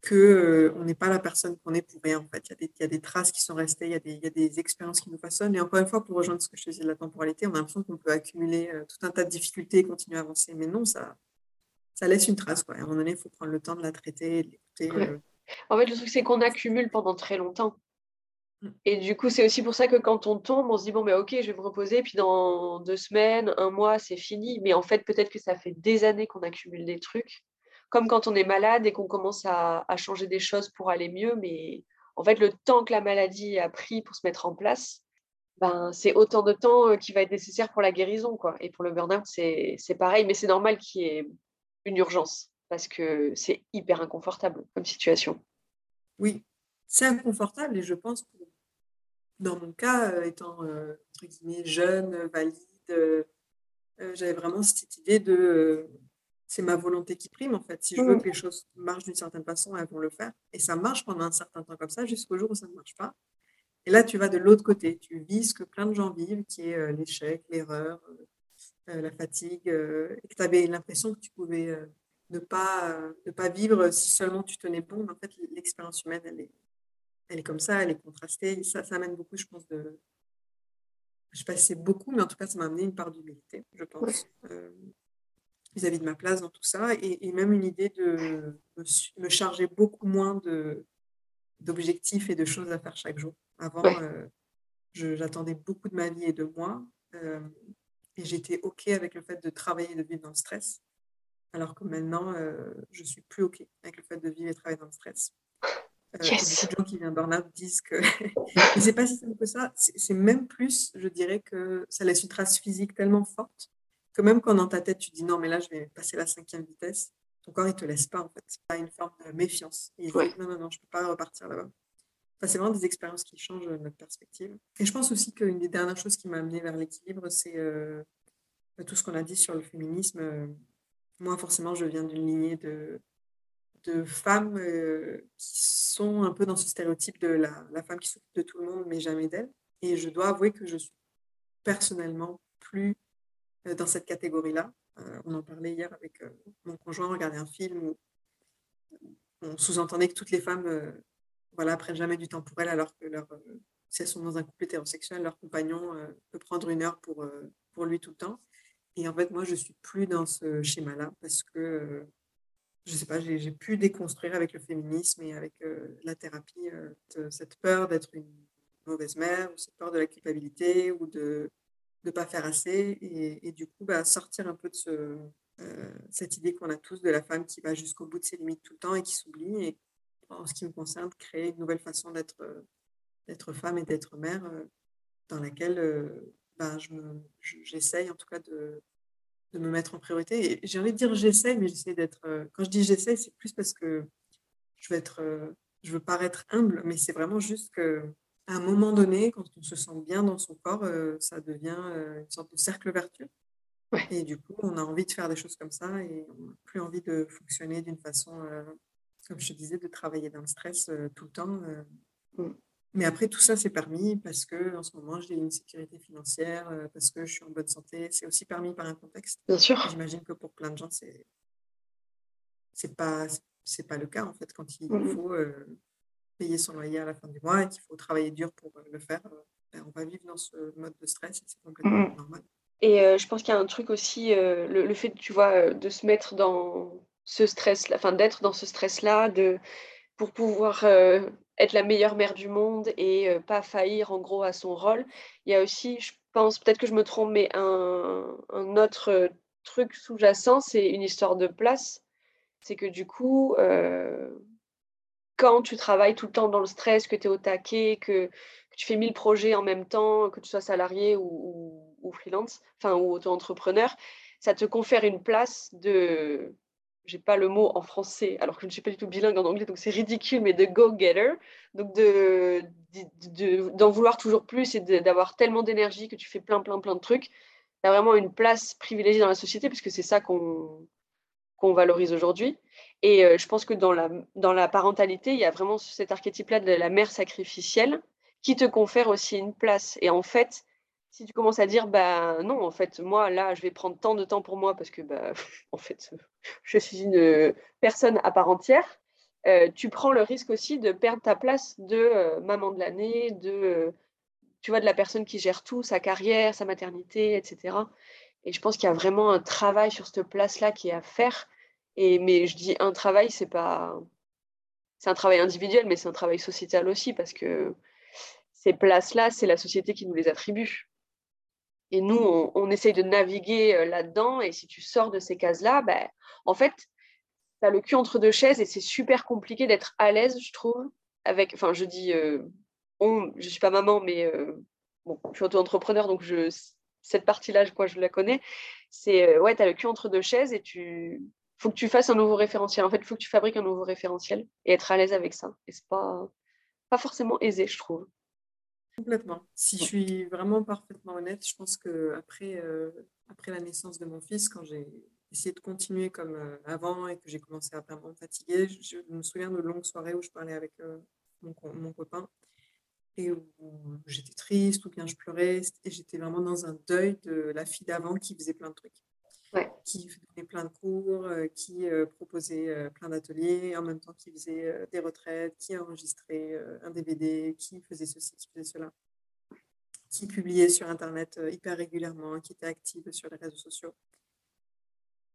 que euh, on n'est pas la personne qu'on est pour rien. En fait, il y, a des, il y a des traces qui sont restées, il y, a des, il y a des expériences qui nous façonnent. Et encore une fois, pour rejoindre ce que je te disais de la temporalité, on a l'impression qu'on peut accumuler euh, tout un tas de difficultés et continuer à avancer. Mais non, ça, ça laisse une trace. Quoi. À un moment donné, il faut prendre le temps de la traiter, et de l'écouter. Ouais. euh. En fait, le truc, c'est qu'on accumule pendant très longtemps. Mm. Et du coup, c'est aussi pour ça que quand on tombe, on se dit, bon, ben ok, je vais me reposer, puis dans deux semaines, un mois, c'est fini. Mais en fait, peut-être que ça fait des années qu'on accumule des trucs. Comme quand on est malade et qu'on commence à, changer des choses pour aller mieux. Mais en fait, le temps que la maladie a pris pour se mettre en place, ben, c'est autant de temps euh, qui va être nécessaire pour la guérison. Quoi. Et pour le burn-out, c'est pareil. Mais c'est normal qu'il y ait une urgence parce que c'est hyper inconfortable comme situation. Oui, c'est inconfortable et je pense que dans mon cas, euh, étant euh, entre guillemets jeune, valide, j'avais vraiment cette idée de c'est ma volonté qui prime en fait. Si je veux Mhm. que les choses marchent d'une certaine façon, elles vont le faire. Et ça marche pendant un certain temps comme ça, jusqu'au jour où ça ne marche pas. Et là, tu vas de l'autre côté. Tu vis ce que plein de gens vivent, qui est euh, l'échec, l'erreur, euh, euh, la fatigue, euh, et que tu avais l'impression que tu pouvais ne, pas, ne pas vivre si seulement tu tenais bon. Mais en fait, l'expérience humaine, elle est, elle est comme ça, elle est contrastée. Ça, ça amène beaucoup, je pense, de. Je sais pas si c'est beaucoup, mais en tout cas, ça m'a amené une part d'humilité, je pense, vis-à-vis de ma place dans tout ça, et, et même une idée de me, charger beaucoup moins d'objectifs et de choses à faire chaque jour. Avant, Ouais. euh, j'attendais beaucoup de ma vie et de moi. Euh, et j'étais OK avec le fait de travailler et de vivre dans le stress. Alors que maintenant, euh, je suis plus OK avec le fait de vivre et travailler dans le stress. Euh, yes. Beaucoup de gens qui viennent burn-out disent que c'est pas si simple que ça. C'est même plus, je dirais que ça laisse une trace physique tellement forte que même quand dans ta tête tu dis non, mais là je vais passer la cinquième vitesse, ton corps il te laisse pas en fait. C'est pas une forme de méfiance. Il dit non, non, non, je peux pas repartir là-bas. Enfin, c'est vraiment des expériences qui changent notre perspective. Et je pense aussi qu'une des dernières choses qui m'a amené vers l'équilibre, c'est euh, tout ce qu'on a dit sur le féminisme. moi, forcément, je viens d'une lignée de, de femmes euh, qui sont un peu dans ce stéréotype de la, la femme qui s'occupe de tout le monde, mais jamais d'elle. Et je dois avouer que je suis personnellement plus euh, dans cette catégorie-là. Euh, on en parlait hier avec mon conjoint, on regardait un film où on sous-entendait que toutes les femmes voilà, prennent jamais du temps pour elles, alors que leur, si elles sont dans un couple hétérosexuel, leur compagnon peut prendre une heure pour, pour lui tout le temps. Et en fait, moi, je suis plus dans ce schéma-là parce que je sais pas, j'ai pu déconstruire avec le féminisme et avec euh, la thérapie euh, cette peur d'être une mauvaise mère, ou cette peur de la culpabilité, ou de ne pas faire assez, et, du coup, bah, sortir un peu de euh, cette idée qu'on a tous de la femme qui va jusqu'au bout de ses limites tout le temps et qui s'oublie, et en ce qui me concerne, créer une nouvelle façon d'être d'être femme et d'être mère, dans laquelle bah, j'essaye je en tout cas de, de me mettre en priorité. Et j'ai envie de dire j'essaie, mais j'essaie d'être. Euh, quand je dis j'essaie, c'est plus parce que je veux être. Euh, je veux paraître humble, mais c'est vraiment juste que à un moment donné, quand on se sent bien dans son corps, euh, ça devient une sorte de cercle vertueux. Et du coup, on a envie de faire des choses comme ça et on n'a plus envie de fonctionner d'une façon, comme je te disais, de travailler dans le stress tout le temps. Mm. Mais après, tout ça, c'est permis parce que en ce moment, j'ai une sécurité financière, euh, parce que je suis en bonne santé. C'est aussi permis par un contexte. Bien sûr. J'imagine que pour plein de gens, c'est c'est pas c'est pas le cas en fait quand il mmh faut euh, payer son loyer à la fin du mois et qu'il faut travailler dur pour euh, le faire. Ben, on va vivre dans ce mode de stress et c'est complètement mmh normal. Et je pense qu'il y a un truc aussi, le, le, fait, tu vois, de se mettre dans ce stress, enfin d'être dans ce stress-là, de pour pouvoir être la meilleure mère du monde et pas faillir en gros à son rôle. Il y a aussi, je pense, peut-être que je me trompe, mais un, autre truc sous-jacent, c'est une histoire de place. C'est que du coup, quand tu travailles tout le temps dans le stress, que tu es au taquet, que, tu fais mille projets en même temps, que tu sois salarié ou, freelance, enfin, ou auto-entrepreneur, ça te confère une place de j'ai pas le mot en français, alors que je ne suis pas du tout bilingue en anglais, donc c'est ridicule, mais de go-getter, donc de, d'en vouloir toujours plus et d'avoir tellement d'énergie que tu fais plein, plein, plein de trucs. Tu as vraiment une place privilégiée dans la société, puisque c'est ça qu'on qu'on valorise aujourd'hui. Et euh, je pense que dans la, parentalité, il y a vraiment cet archétype-là de la mère sacrificielle qui te confère aussi une place. Et en fait, si tu commences à dire bah non en fait moi là je vais prendre tant de temps pour moi parce que bah en fait je suis une personne à part entière euh, tu prends le risque aussi de perdre ta place de euh, maman de l'année de euh, tu vois de la personne qui gère tout sa carrière sa maternité etc et je pense qu'il y a vraiment un travail sur cette place là qui est à faire et mais je dis un travail c'est pas c'est un travail individuel mais c'est un travail sociétal aussi parce que ces places là c'est la société qui nous les attribue et nous, on, essaye de naviguer euh, là-dedans. Et si tu sors de ces cases-là, ben, en fait, tu as le cul entre deux chaises et c'est super compliqué d'être à l'aise, je trouve. Avec, enfin, je dis, euh, je suis pas maman, mais euh, bon, je suis auto-entrepreneur, donc je, cette partie-là, je, je la connais. C'est, ouais, tu as le cul entre deux chaises et tu faut que tu fasses un nouveau référentiel. En fait, il faut que tu fabriques un nouveau référentiel et être à l'aise avec ça. Et c'est pas, pas forcément aisé, je trouve. Complètement. Si je suis vraiment parfaitement honnête, je pense que après, euh, après la naissance de mon fils, quand j'ai essayé de continuer comme euh, avant et que j'ai commencé à vraiment me fatiguer, je, me souviens de longues soirées où je parlais avec euh, mon, mon, copain et où j'étais triste ou bien je pleurais et j'étais vraiment dans un deuil de la fille d'avant qui faisait plein de trucs. Qui donnait plein de cours, euh, qui euh, proposait euh, plein d'ateliers, en même temps qui faisait des retraites, qui enregistrait un DVD, qui faisait ceci, qui faisait cela, qui publiait sur Internet hyper régulièrement, qui était active sur les réseaux sociaux.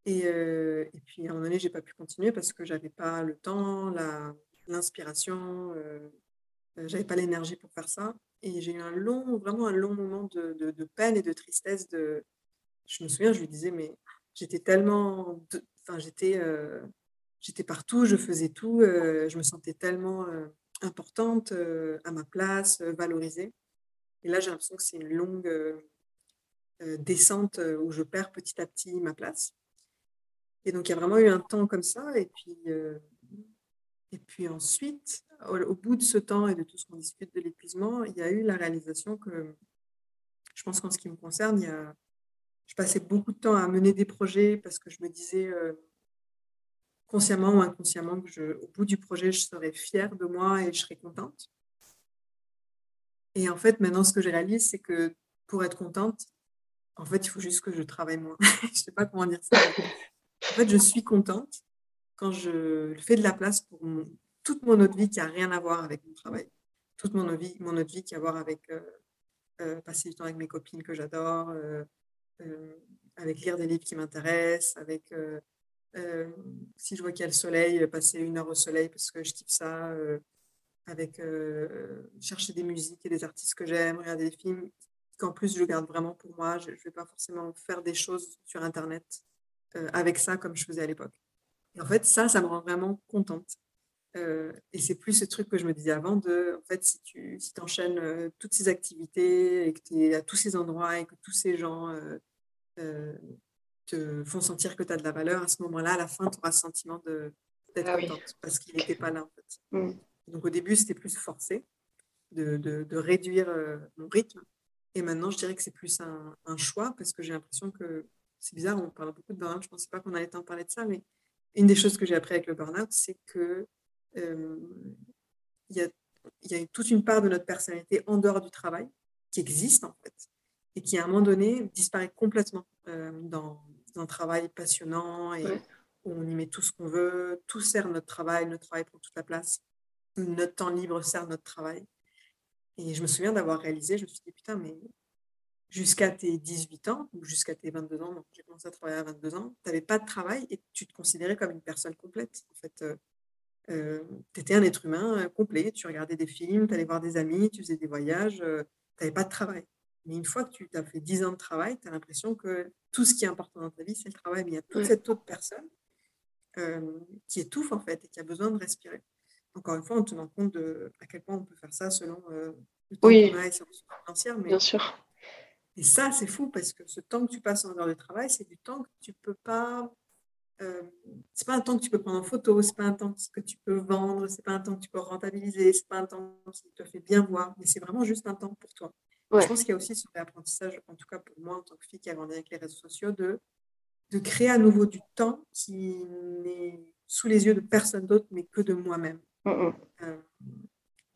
Et, et puis à un moment donné, j'ai pas pu continuer parce que j'avais pas le temps, l'inspiration, j'avais pas l'énergie pour faire ça. et j'ai eu un long, vraiment un long moment de, de, peine et de tristesse. De... Je me souviens, je lui disais, mais j'étais tellement. Enfin, j'étais, euh, j'étais partout, je faisais tout, euh, je me sentais tellement euh, importante, euh, à ma place, euh, valorisée. Et là, j'ai l'impression que c'est une longue euh, euh, descente euh, où je perds petit à petit ma place. Et donc, il y a vraiment eu un temps comme ça. Et puis, euh, et puis ensuite, au, bout de ce temps et de tout ce qu'on discute de l'épuisement, il y a eu la réalisation que, je pense qu'en ce qui me concerne, il y a, je passais beaucoup de temps à mener des projets parce que je me disais, euh, consciemment ou inconsciemment, que au bout du projet, je serais fière de moi et je serais contente. Et en fait, maintenant, ce que je réalise, c'est que pour être contente, en fait, il faut juste que je travaille moins. je ne sais pas comment dire ça. En fait, je suis contente quand je fais de la place pour toute mon autre vie qui n'a rien à voir avec mon travail. Toute mon autre vie, mon autre vie qui a à voir avec euh, euh, passer du temps avec mes copines que j'adore, euh, avec lire des livres qui m'intéressent, avec si je vois qu'il y a le soleil, passer une heure au soleil parce que je kiffe ça, avec chercher des musiques et des artistes que j'aime, regarder des films qu'en plus je garde vraiment pour moi. Je ne vais pas forcément faire des choses sur Internet avec ça comme je faisais à l'époque. Et en fait, ça, ça me rend vraiment contente. Euh, et c'est plus ce truc que je me disais avant de, en fait, si tu si enchaînes euh, toutes ces activités et que tu es à tous ces endroits et que tous ces gens euh, te font sentir que tu as de la valeur, à ce moment-là, à la fin, tu auras ce sentiment d'être ah, contente parce qu'il n'était pas là, en fait. Mm. Donc au début, c'était plus forcé de, de, de réduire mon rythme. Et maintenant, je dirais que c'est plus un, un, choix parce que j'ai l'impression que c'est bizarre, on parle beaucoup de burn-out, je ne pensais pas qu'on allait en parler de ça, mais une des choses que j'ai appris avec le burn-out, c'est que euh, il y, a, y, a, toute une part de notre personnalité en dehors du travail qui existe en fait et qui à un moment donné disparaît complètement euh, dans, dans, un travail passionnant et ouais. où on y met tout ce qu'on veut, tout sert notre travail, notre travail prend toute la place, notre temps libre sert notre travail. Et je me souviens d'avoir réalisé, je me suis dit putain mais jusqu'à tes 18 ans ou jusqu'à tes 22 ans, donc j'ai commencé à travailler à 22 ans, tu n'avais pas de travail et tu te considérais comme une personne complète. En fait, euh, euh, tu étais un être humain euh, complet, tu regardais des films, tu allais voir des amis, tu faisais des voyages, euh, tu n'avais pas de travail. Mais une fois que tu as fait 10 ans de travail, tu as l'impression que tout ce qui est important dans ta vie, c'est le travail. Mais il y a toute ouais. cette autre personne euh, qui étouffe en fait et qui a besoin de respirer. Encore une fois, en tenant compte de à quel point on peut faire ça selon euh, le temps oui. qu'on a et ses ressources financières. Mais... Bien sûr. Et ça, c'est fou parce que ce temps que tu passes en heure de travail, c'est du temps que tu peux pas euh, c'est pas un temps que tu peux prendre en photo, c'est pas un temps que tu peux vendre, c'est pas un temps que tu peux rentabiliser, c'est pas un temps qui te fait bien voir, mais c'est vraiment juste un temps pour toi. Ouais. Je pense qu'il y a aussi ce apprentissage, en tout cas pour moi en tant que fille qui a grandi avec les réseaux sociaux, de, de créer à nouveau du temps qui n'est sous les yeux de personne d'autre, mais que de moi-même. Mm -hmm. euh,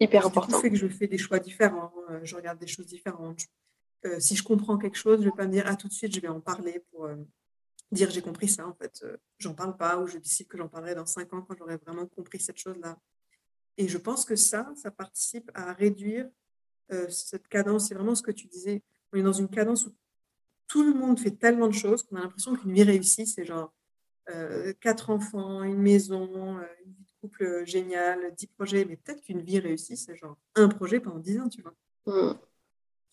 Hyper important. Ça fait que je fais des choix différents, euh, je regarde des choses différentes. Euh, si je comprends quelque chose, je ne vais pas me dire ah tout de suite je vais en parler pour euh, dire j'ai compris ça en fait, euh, j'en parle pas ou je décide que j'en parlerai dans cinq ans quand j'aurai vraiment compris cette chose-là. Et je pense que ça, ça participe à réduire euh, cette cadence. C'est vraiment ce que tu disais. On est dans une cadence où tout le monde fait tellement de choses qu'on a l'impression qu'une vie réussie, c'est genre quatre enfants, une maison, une vie de couple géniale, dix projets. Mais peut-être qu'une vie réussie, c'est genre un projet pendant dix ans, tu vois. Mmh.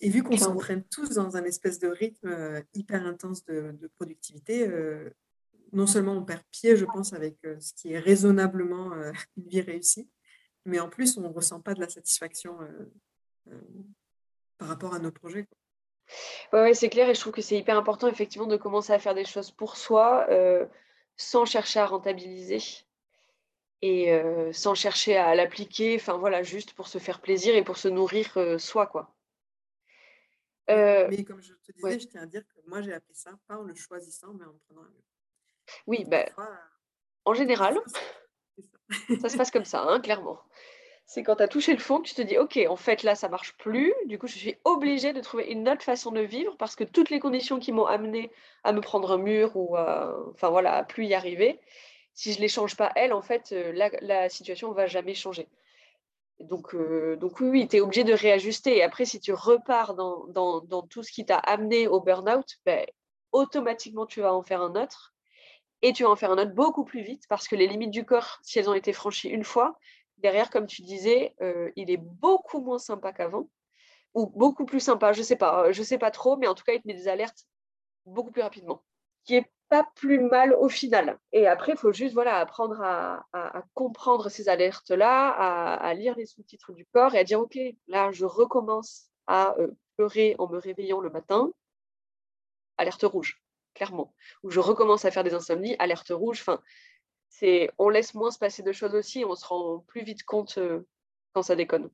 Et vu qu'on s'entraîne tous dans un espèce de rythme euh, hyper intense de, de productivité, euh, non seulement on perd pied, je pense, avec euh, ce qui est raisonnablement euh, une vie réussie, mais en plus, on ne ressent pas de la satisfaction par rapport à nos projets. Oui, ouais, c'est clair, et je trouve que c'est hyper important, effectivement, de commencer à faire des choses pour soi, sans chercher à rentabiliser et sans chercher à l'appliquer, enfin voilà, juste pour se faire plaisir et pour se nourrir soi, quoi. Euh, mais comme je te disais, ouais. je tiens à dire que moi j'ai appris ça pas en le choisissant, mais en prenant un mur. Oui, ben, bah, en général, ça. ça. se passe comme ça, hein, clairement. C'est quand tu as touché le fond que tu te dis, OK, en fait là ça marche plus, du coup je suis obligée de trouver une autre façon de vivre parce que toutes les conditions qui m'ont amené à me prendre un mur ou à, enfin voilà, à plus y arriver, si je les change pas elles, en fait euh, la, la situation va jamais changer. Donc, euh, donc oui, oui tu es obligé de réajuster. Et après, si tu repars dans, dans, tout ce qui t'a amené au burn-out, ben, automatiquement, tu vas en faire un autre. Et tu vas en faire un autre beaucoup plus vite parce que les limites du corps, si elles ont été franchies une fois, derrière, comme tu disais, euh, il est beaucoup moins sympa qu'avant. ou beaucoup plus sympa, je sais pas, je sais pas trop, mais en tout cas, il te met des alertes beaucoup plus rapidement, pas plus mal au final. Et après, il faut juste voilà, apprendre à, comprendre ces alertes-là, à, lire les sous-titres du corps et à dire, OK, là, je recommence à euh, pleurer en me réveillant le matin, alerte rouge, clairement. Ou je recommence à faire des insomnies, alerte rouge. On laisse moins se passer de choses aussi, on se rend plus vite compte euh, quand ça déconne.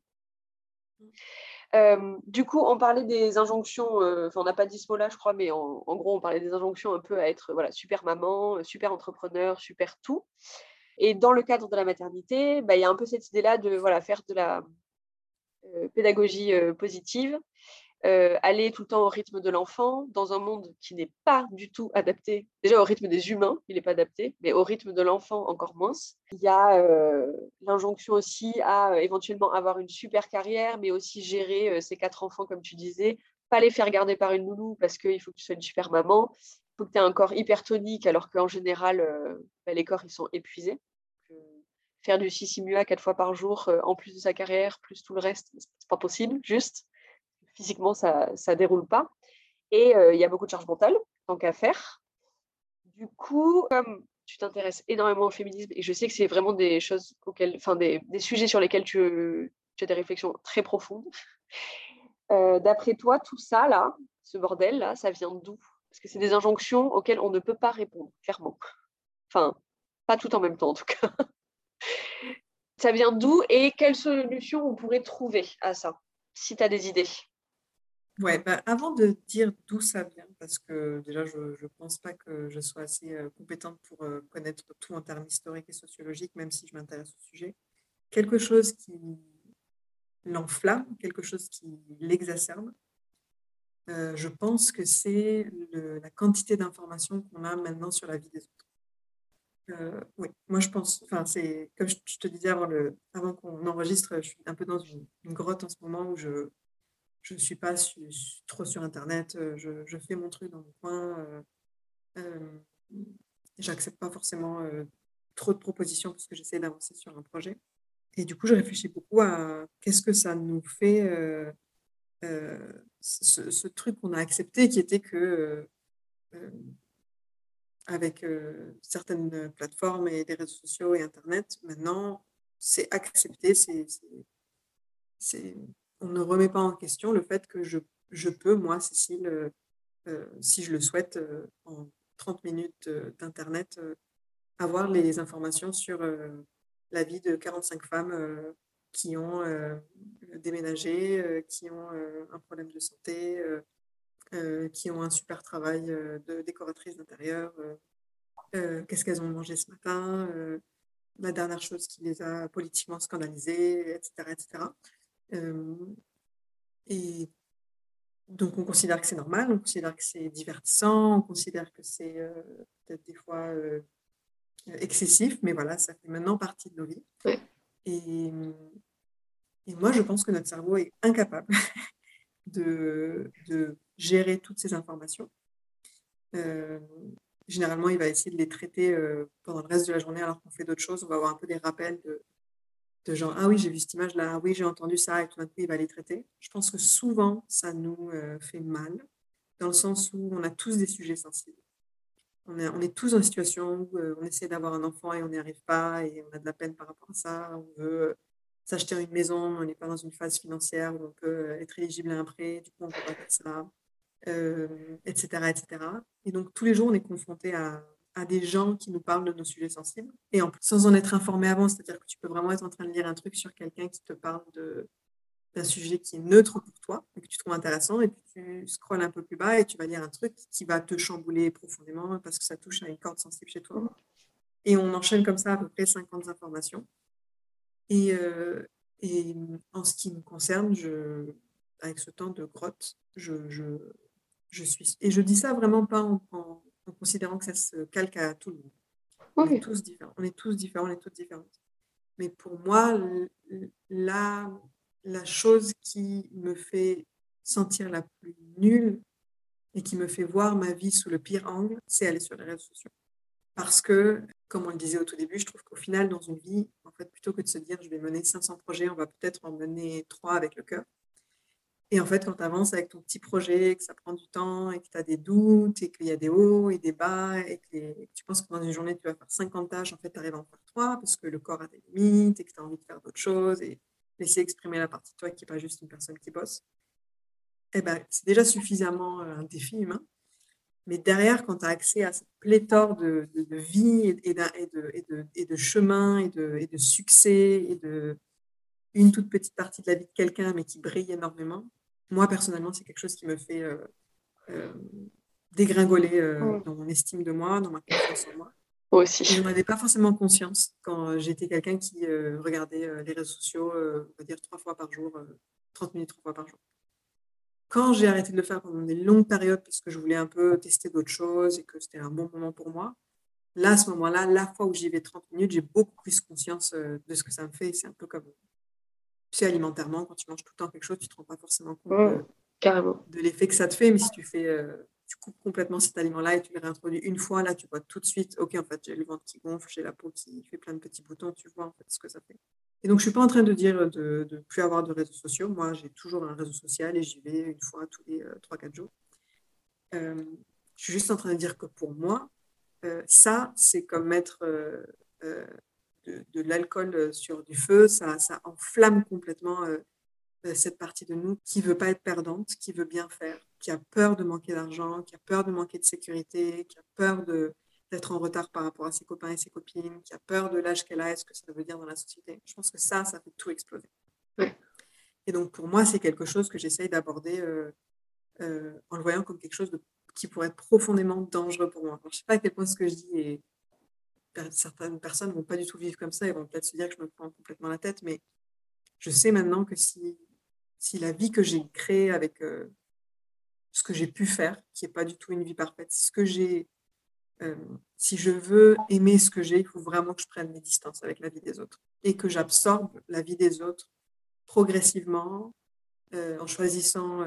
Euh, du coup, on parlait des injonctions, euh, on n'a pas dit ce mot-là, je crois, mais en, gros, on parlait des injonctions un peu à être voilà, super maman, euh, super entrepreneur, super tout. Et dans le cadre de la maternité, bah, il y a un peu cette idée-là de voilà, faire de la pédagogie positive euh, aller tout le temps au rythme de l'enfant dans un monde qui n'est pas du tout adapté. Déjà au rythme des humains, il n'est pas adapté, mais au rythme de l'enfant encore moins. Il y a euh, l'injonction aussi à euh, éventuellement avoir une super carrière, mais aussi gérer ces quatre enfants, comme tu disais. Pas les faire garder par une nounou parce qu'il faut que tu sois une super maman. Il faut que tu aies un corps hypertonique, alors qu'en général, bah, les corps, ils sont épuisés faire du 6 simua quatre fois par jour, en plus de sa carrière, plus tout le reste, c'est pas possible, juste physiquement, ça ne déroule pas. Et euh, il y a beaucoup de charge mentale, tant qu'à faire. Du coup, comme tu t'intéresses énormément au féminisme, et je sais que c'est vraiment des choses auxquelles, enfin des, sujets sur lesquels tu, as des réflexions très profondes. Euh, d'après toi, tout ça là, ce bordel là, ça vient d'où? Parce que c'est des injonctions auxquelles on ne peut pas répondre, clairement. Enfin, pas tout en même temps en tout cas. ça vient d'où et quelles solutions on pourrait trouver à ça, si tu as des idées? Ouais, bah, avant de dire d'où ça vient, parce que déjà, je ne pense pas que je sois assez euh, compétente pour euh, connaître tout en termes historiques et sociologiques, même si je m'intéresse au sujet, quelque chose qui l'enflamme, quelque chose qui l'exacerbe, euh, je pense que c'est la quantité d'informations qu'on a maintenant sur la vie des autres. oui, moi je pense, enfin c'est comme je, te disais avant, avant qu'on enregistre, je suis un peu dans une grotte en ce moment où je, je ne suis pas trop sur Internet, euh, je, fais mon truc dans mon coin. Euh, euh, J'accepte pas forcément euh, trop de propositions parce que j'essaie d'avancer sur un projet. Et du coup, je réfléchis beaucoup à qu'est-ce que ça nous fait, ce, truc qu'on a accepté qui était que, avec certaines plateformes et des réseaux sociaux et Internet, maintenant, c'est accepté, c'est on ne remet pas en question le fait que je, je peux, moi, Cécile, euh, euh, si je le souhaite, euh, en 30 minutes d'Internet, avoir les informations sur la vie de 45 femmes qui ont déménagé, qui ont un problème de santé, qui ont un super travail de décoratrice d'intérieur, qu'est-ce qu'elles ont mangé ce matin, la dernière chose qui les a politiquement scandalisées, etc. etc. Euh, et donc, on considère que c'est normal, on considère que c'est divertissant, on considère que c'est euh, peut-être des fois euh, excessif, mais voilà, ça fait maintenant partie de nos vies. Et, et, moi, je pense que notre cerveau est incapable de, de gérer toutes ces informations. généralement, il va essayer de les traiter pendant le reste de la journée alors qu'on fait d'autres choses. On va avoir un peu des rappels de de genre ah oui j'ai vu cette image là, ah oui j'ai entendu ça et tout d'un coup il va les traiter. Je pense que souvent ça nous euh, fait mal dans le sens où on a tous des sujets sensibles. On est, on est tous une situation où euh, on essaie d'avoir un enfant et on n'y arrive pas et on a de la peine par rapport à ça. On veut euh, s'acheter une maison, mais on n'est pas dans une phase financière où on peut être éligible à un prêt, du coup on ne peut pas faire ça, etc., etc. Et donc tous les jours on est confronté à, à des gens qui nous parlent de nos sujets sensibles et en plus, sans en être informé avant, c'est-à-dire que tu peux vraiment être en train de lire un truc sur quelqu'un qui te parle d'un sujet qui est neutre pour toi que tu trouves intéressant et puis tu scrolles un peu plus bas et tu vas lire un truc qui va te chambouler profondément parce que ça touche à une corde sensible chez toi. Et on enchaîne comme ça à peu près 50 informations. Et, euh, et en ce qui me concerne, avec ce temps de grotte, je, je, suis... Et je dis ça vraiment pas en considérant que ça se calque à tout le monde. On est tous différents, on est tous différents, on est toutes différentes. Mais pour moi, la, la chose qui me fait sentir la plus nulle et qui me fait voir ma vie sous le pire angle, c'est aller sur les réseaux sociaux. Parce que, comme on le disait au tout début, je trouve qu'au final, dans une vie, en fait, plutôt que de se dire je vais mener 500 projets, on va peut-être en mener trois avec le cœur. Et en fait, quand tu avances avec ton petit projet, que ça prend du temps et que tu as des doutes et qu'il y a des hauts et des bas et que, tu penses que dans une journée, tu vas faire 50 tâches, en fait, tu arrives à en faire 3 parce que le corps a des limites et que tu as envie de faire d'autres choses et laisser exprimer la partie de toi qui n'est pas juste une personne qui bosse. Eh ben, c'est déjà suffisamment euh, un défi humain. Mais derrière, quand tu as accès à cette pléthore de, vie et, de, et, et de chemin et de, et de succès et de une toute petite partie de la vie de quelqu'un, mais qui brille énormément, moi, personnellement, c'est quelque chose qui me fait euh, euh, dégringoler euh, dans mon estime de moi, dans ma confiance en moi. Aussi. je n'en avais pas forcément conscience quand j'étais quelqu'un qui euh, regardait euh, les réseaux sociaux, euh, on va dire trois fois par jour, euh, 30 minutes trois fois par jour. Quand j'ai arrêté de le faire pendant des longues périodes parce que je voulais un peu tester d'autres choses et que c'était un bon moment pour moi, là, à ce moment-là, la fois où j'y vais 30 minutes, j'ai beaucoup plus conscience de ce que ça me fait. C'est un peu comme, sais, alimentairement, quand tu manges tout le temps quelque chose, tu ne te rends pas forcément compte Mm. de, Carrément. de l'effet que ça te fait. Mais si tu fais, euh, tu coupes complètement cet aliment-là et tu le réintroduis une fois, là, tu vois tout de suite, ok, en fait, j'ai le ventre qui gonfle, j'ai la peau qui fait plein de petits boutons, tu vois en fait ce que ça fait. Et donc, je suis pas en train de dire de ne plus avoir de réseaux sociaux. Moi, j'ai toujours un réseau social et j'y vais une fois tous les euh, 3-4 jours. Euh, je suis juste en train de dire que pour moi, euh, ça, c'est comme mettre de, de l'alcool euh, sur du feu. Ça, ça enflamme complètement euh, euh, cette partie de nous qui veut pas être perdante, qui veut bien faire, qui a peur de manquer d'argent, qui a peur de manquer de sécurité, qui a peur de d'être en retard par rapport à ses copains et ses copines, qui a peur de l'âge qu'elle a et ce que ça veut dire dans la société. Je pense que ça, ça fait tout exploser. Ouais. Et donc, pour moi, c'est quelque chose que j'essaye d'aborder euh, euh, en le voyant comme quelque chose de, qui pourrait être profondément dangereux pour moi. Alors, je ne sais pas à quel point ce que je dis est... Certaines personnes ne vont pas du tout vivre comme ça et vont peut-être se dire que je me prends complètement la tête, mais je sais maintenant que si, si la vie que j'ai créée avec euh, ce que j'ai pu faire, qui n'est pas du tout une vie parfaite, ce que j'ai euh, si je veux aimer ce que j'ai, il faut vraiment que je prenne mes distances avec la vie des autres et que j'absorbe la vie des autres progressivement euh, en choisissant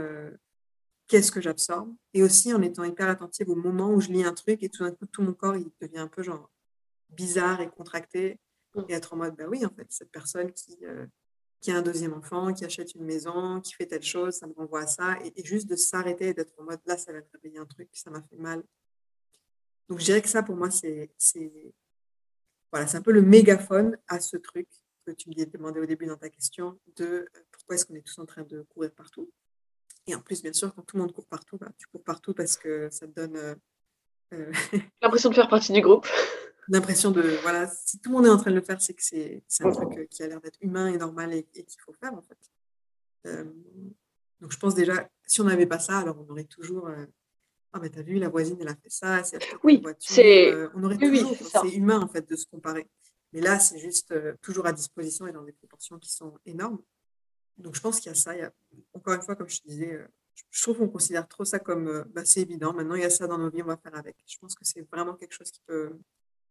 qu'est-ce que j'absorbe et aussi en étant hyper attentive au moment où je lis un truc et tout d'un coup tout mon corps il devient un peu genre bizarre et contracté et être en mode bah oui en fait cette personne qui euh, qui a un deuxième enfant, qui achète une maison, qui fait telle chose, ça me renvoie à ça et, et juste de s'arrêter et d'être en mode là ça va me réveiller un truc, ça m'a fait mal donc, je dirais que ça, pour moi, c'est voilà, un peu le mégaphone à ce truc que tu me demandé au début dans ta question de euh, pourquoi est-ce qu'on est tous en train de courir partout? Et en plus, bien sûr, quand tout le monde court partout, bah, tu cours partout parce que ça te donne euh, euh, L'impression de faire partie du groupe. l'impression de, voilà, si tout le monde est en train de le faire, c'est que c'est un truc euh, qui a l'air d'être humain et normal et, et qu'il faut faire, en fait. Euh, donc, je pense déjà, si on n'avait pas ça, alors on aurait toujours euh, ah mais t'as vu la voisine elle a fait ça, c'est oui, c'est euh, on aurait oui, toujours, oui, c'est humain en fait de se comparer. Mais là c'est juste toujours à disposition et dans des proportions qui sont énormes. Donc je pense qu'il y a ça. Il y a, encore une fois comme je te disais, je trouve qu'on considère trop ça comme bah, c'est évident. Maintenant il y a ça dans nos vies, on va faire avec. Je pense que c'est vraiment quelque chose qui peut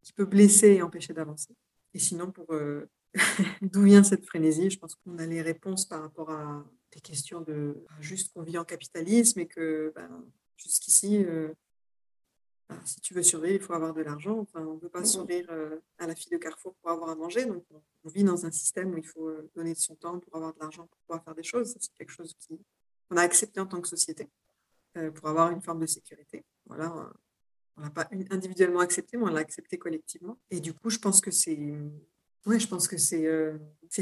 qui peut blesser et empêcher d'avancer. Et sinon pour euh, d'où vient cette frénésie, je pense qu'on a les réponses par rapport à des questions de juste qu'on vit en capitalisme et que ben, jusqu'ici, euh, bah, si tu veux survivre, il faut avoir de l'argent. Enfin, on ne peut pas sourire euh, à la fille de Carrefour pour avoir à manger. Donc, on, on vit dans un système où il faut donner de son temps pour avoir de l'argent, pour pouvoir faire des choses. C'est quelque chose qu'on a accepté en tant que société pour avoir une forme de sécurité. Voilà, on l'a pas individuellement accepté, mais on l'a accepté collectivement. Et du coup, je pense que c'est oui, je pense que c'est euh,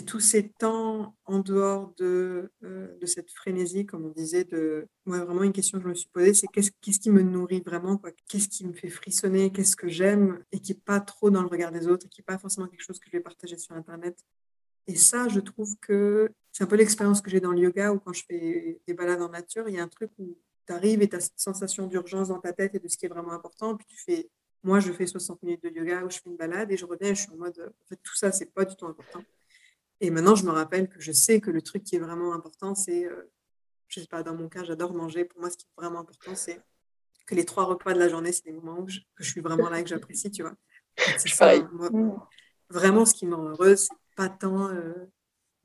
tous ces temps en dehors de, euh, cette frénésie, comme on disait. Ouais, vraiment, une question que je me suis posée, c'est qu'est-ce qui me nourrit vraiment Qu'est-ce qui me fait frissonner? Qu'est-ce que j'aime? Et qui n'est pas trop dans le regard des autres, et qui n'est pas forcément quelque chose que je vais partager sur Internet. Et ça, je trouve que c'est un peu l'expérience que j'ai dans le yoga, où quand je fais des balades en nature, il y a un truc où tu arrives et tu as cette sensation d'urgence dans ta tête et de ce qui est vraiment important, puis tu fais moi, je fais 60 minutes de yoga où je fais une balade et je reviens et je suis en mode, en fait, tout ça, c'est pas du tout important. Et maintenant, je me rappelle que je sais que le truc qui est vraiment important, c'est, euh, je sais pas, dans mon cas, j'adore manger. Pour moi, ce qui est vraiment important, c'est que les trois repas de la journée, c'est des moments où je, que je suis vraiment là et que j'apprécie, tu vois. C'est ça, moi, vraiment, ce qui me rend heureuse, c'est pas tant euh,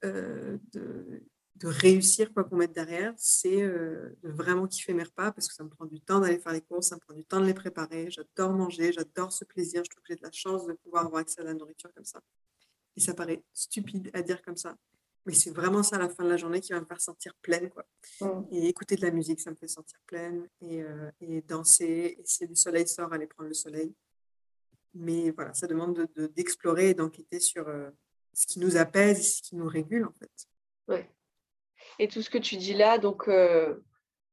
euh, de, de réussir quoi qu'on mette derrière, c'est euh, de vraiment kiffer mes repas parce que ça me prend du temps d'aller faire les courses, ça me prend du temps de les préparer. J'adore manger, j'adore ce plaisir. Je trouve que j'ai de la chance de pouvoir avoir accès à la nourriture comme ça. Et ça paraît stupide à dire comme ça. mais c'est vraiment ça à la fin de la journée qui va me faire sentir pleine. Quoi. Mm. Et écouter de la musique, ça me fait sentir pleine. Et, euh, et danser, et si le soleil sort, aller prendre le soleil. Mais voilà, ça demande d'explorer de, d'explorer et d'enquêter sur euh, ce qui nous apaise et ce qui nous régule, en fait. Ouais. Et tout ce que tu dis là, donc euh,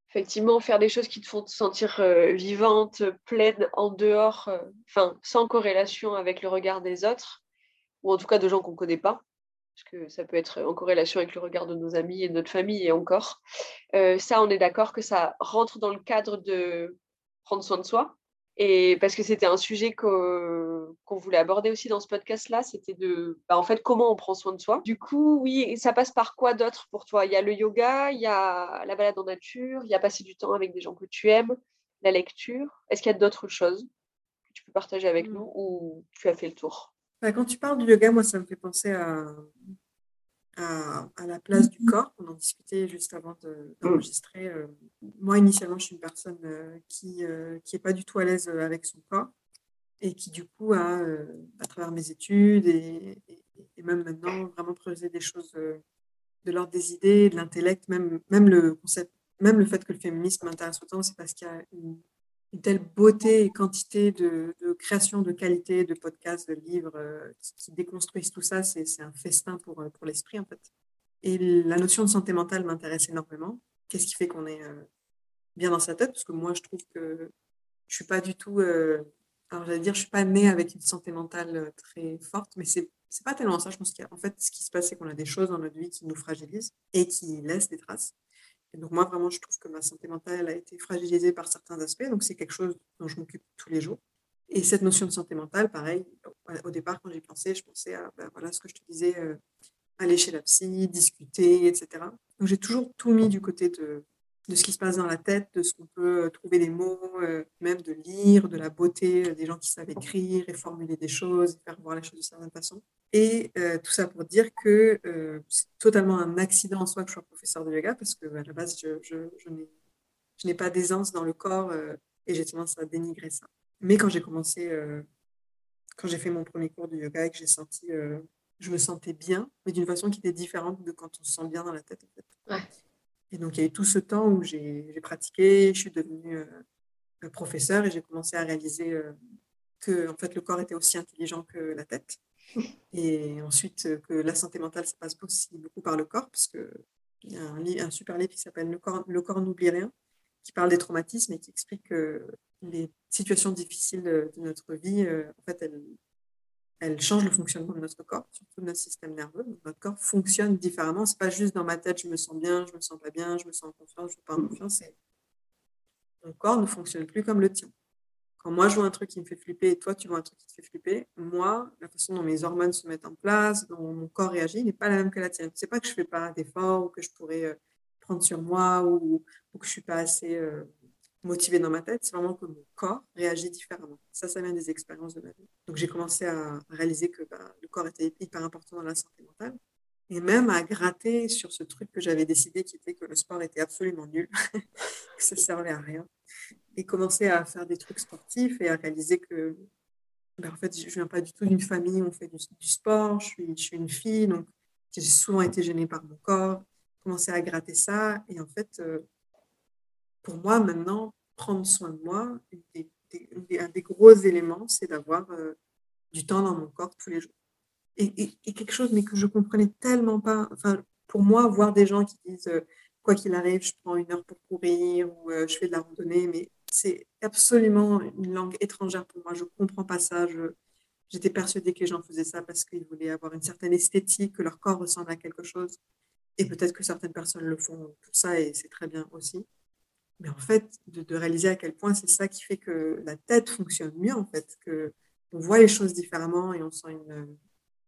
effectivement, faire des choses qui te font te sentir euh, vivante, pleine en dehors, euh, enfin, sans corrélation avec le regard des autres, ou en tout cas de gens qu'on ne connaît pas, parce que ça peut être en corrélation avec le regard de nos amis et de notre famille et encore. Ça, on est d'accord que ça rentre dans le cadre de prendre soin de soi. Et parce que c'était un sujet qu'on voulait aborder aussi dans ce podcast-là, c'était de, bah, en fait, comment on prend soin de soi. Du coup, oui, ça passe par quoi d'autre pour toi? Il y a le yoga, il y a la balade en nature, il y a passer du temps avec des gens que tu aimes, la lecture. Est-ce qu'il y a d'autres choses que tu peux partager avec Mm. nous ou tu as fait le tour? Bah, quand tu parles du yoga, moi, ça me fait penser à, à, à la place du corps. On en discutait juste avant de- d'enregistrer. Euh, moi, initialement, je suis une personne euh, qui n'est pas du tout à l'aise euh, avec son corps et qui, du coup, a, euh, à travers mes études et, et- et même maintenant, vraiment creusé des choses euh, de l'ordre des idées, de l'intellect, même, même le concept, même le fait que le féminisme m'intéresse autant, c'est parce qu'il y a une, telle beauté et quantité de, de création de qualité, de podcasts, de livres euh, qui, déconstruisent tout ça. C'est un festin pour, euh, pour l'esprit, en fait. Et la notion de santé mentale m'intéresse énormément. Qu'est-ce qui fait qu'on est euh, bien dans sa tête? Parce que moi, je trouve que je suis pas du tout. alors, j'allais dire, je suis pas née avec une santé mentale très forte, mais c'est c'est pas tellement ça. Je pense qu'en fait, ce qui se passe, c'est qu'on a des choses dans notre vie qui nous fragilisent et qui laissent des traces. Donc, moi, vraiment, je trouve que ma santé mentale a été fragilisée par certains aspects. Donc, c'est quelque chose dont je m'occupe tous les jours. Et cette notion de santé mentale, pareil, au départ, quand j'y pensais, je pensais à ben, voilà, ce que je te disais, euh, aller chez la psy, discuter, etc. Donc, j'ai toujours tout mis du côté de, de ce qui se passe dans la tête, de ce qu'on peut euh, trouver des mots, euh, même de lire, de la beauté, euh, des gens qui savent écrire et formuler des choses, faire voir les choses de certaine façon. Et tout ça pour dire que c'est totalement un accident en soi que je sois professeur de yoga parce que à la base, je, n'ai- pas d'aisance dans le corps et j'ai tendance à dénigrer ça. Mais quand j'ai commencé, quand j'ai fait mon premier cours de yoga et que j'ai senti, je me sentais bien, mais d'une façon qui était différente de quand on se sent bien dans la tête. En fait. Ouais. Et donc, il y a eu tout ce temps où j'ai pratiqué, je suis devenue euh, professeur et j'ai commencé à réaliser euh, que en fait, le corps était aussi intelligent que la tête. Et ensuite, euh, que la santé mentale, ça passe aussi beaucoup par le corps, parce qu'il y a un, super livre qui s'appelle Le corps, le corps n'oublie rien, qui parle des traumatismes et qui explique que les situations difficiles de notre vie, euh, en fait, elles, elles changent le fonctionnement de notre corps, surtout de notre système nerveux. Donc, notre corps fonctionne différemment. C'est pas juste dans ma tête, je me sens bien, je me sens pas bien, je me sens en confiance, je me sens pas en confiance. c'est- Mon corps ne fonctionne plus comme le tien. Quand moi, je vois un truc qui me fait flipper et toi, tu vois un truc qui te fait flipper, moi, la façon dont mes hormones se mettent en place, dont mon corps réagit, n'est pas la même que la tienne. C'est pas que je fais pas d'efforts ou que je pourrais euh, prendre sur moi ou, ou que je suis pas assez euh, motivée dans ma tête. C'est vraiment que mon corps réagit différemment. Ça, ça vient des expériences de ma vie. Donc, j'ai commencé à réaliser que bah, le corps était hyper important dans la santé mentale et même à gratter sur ce truc que j'avais décidé qui était que le sport était absolument nul, que ça servait à rien et commencer à faire des trucs sportifs et à réaliser que ben, en fait je viens pas du tout d'une famille où on fait du, du sport je suis, je suis une fille donc j'ai souvent été gênée par mon corps commencer à gratter ça et en fait euh, pour moi maintenant prendre soin de moi un des gros éléments c'est d'avoir euh, du temps dans mon corps tous les jours et, quelque chose mais que je comprenais tellement pas enfin pour moi voir des gens qui disent euh, quoi qu'il arrive je prends une heure pour courir ou euh, je fais de la randonnée mais c'est absolument une langue étrangère pour moi. Je comprends pas ça. J'étais persuadée que les gens faisaient ça parce qu'ils voulaient avoir une certaine esthétique, que leur corps ressemble à quelque chose. Et peut-être que certaines personnes le font pour ça et c'est très bien aussi. Mais en fait, de, de réaliser à quel point c'est ça qui fait que la tête fonctionne mieux, en fait, que on voit les choses différemment et on sent une,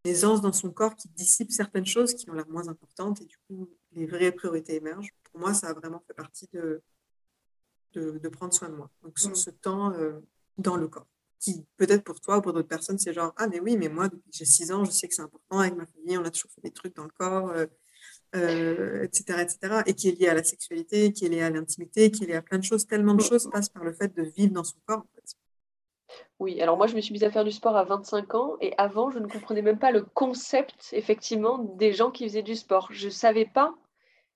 une aisance dans son corps qui dissipe certaines choses qui ont l'air moins importantes et du coup, les vraies priorités émergent. Pour moi, ça a vraiment fait partie de, de, de prendre soin de moi. Donc, ce, Mm. ce temps euh, dans le corps. Qui, peut-être pour toi ou pour d'autres personnes, c'est genre, ah, mais oui, mais moi, depuis que j'ai 6 ans, je sais que c'est important avec ma famille, on a toujours fait des trucs dans le corps, euh, euh, etc., etc. Et qui est lié à la sexualité, qui est lié à l'intimité, qui est lié à plein de choses. Tellement de choses passent par le fait de vivre dans son corps, en fait. Oui, alors moi je me suis mise à faire du sport à 25 ans et avant je ne comprenais même pas le concept effectivement des gens qui faisaient du sport. Je ne savais pas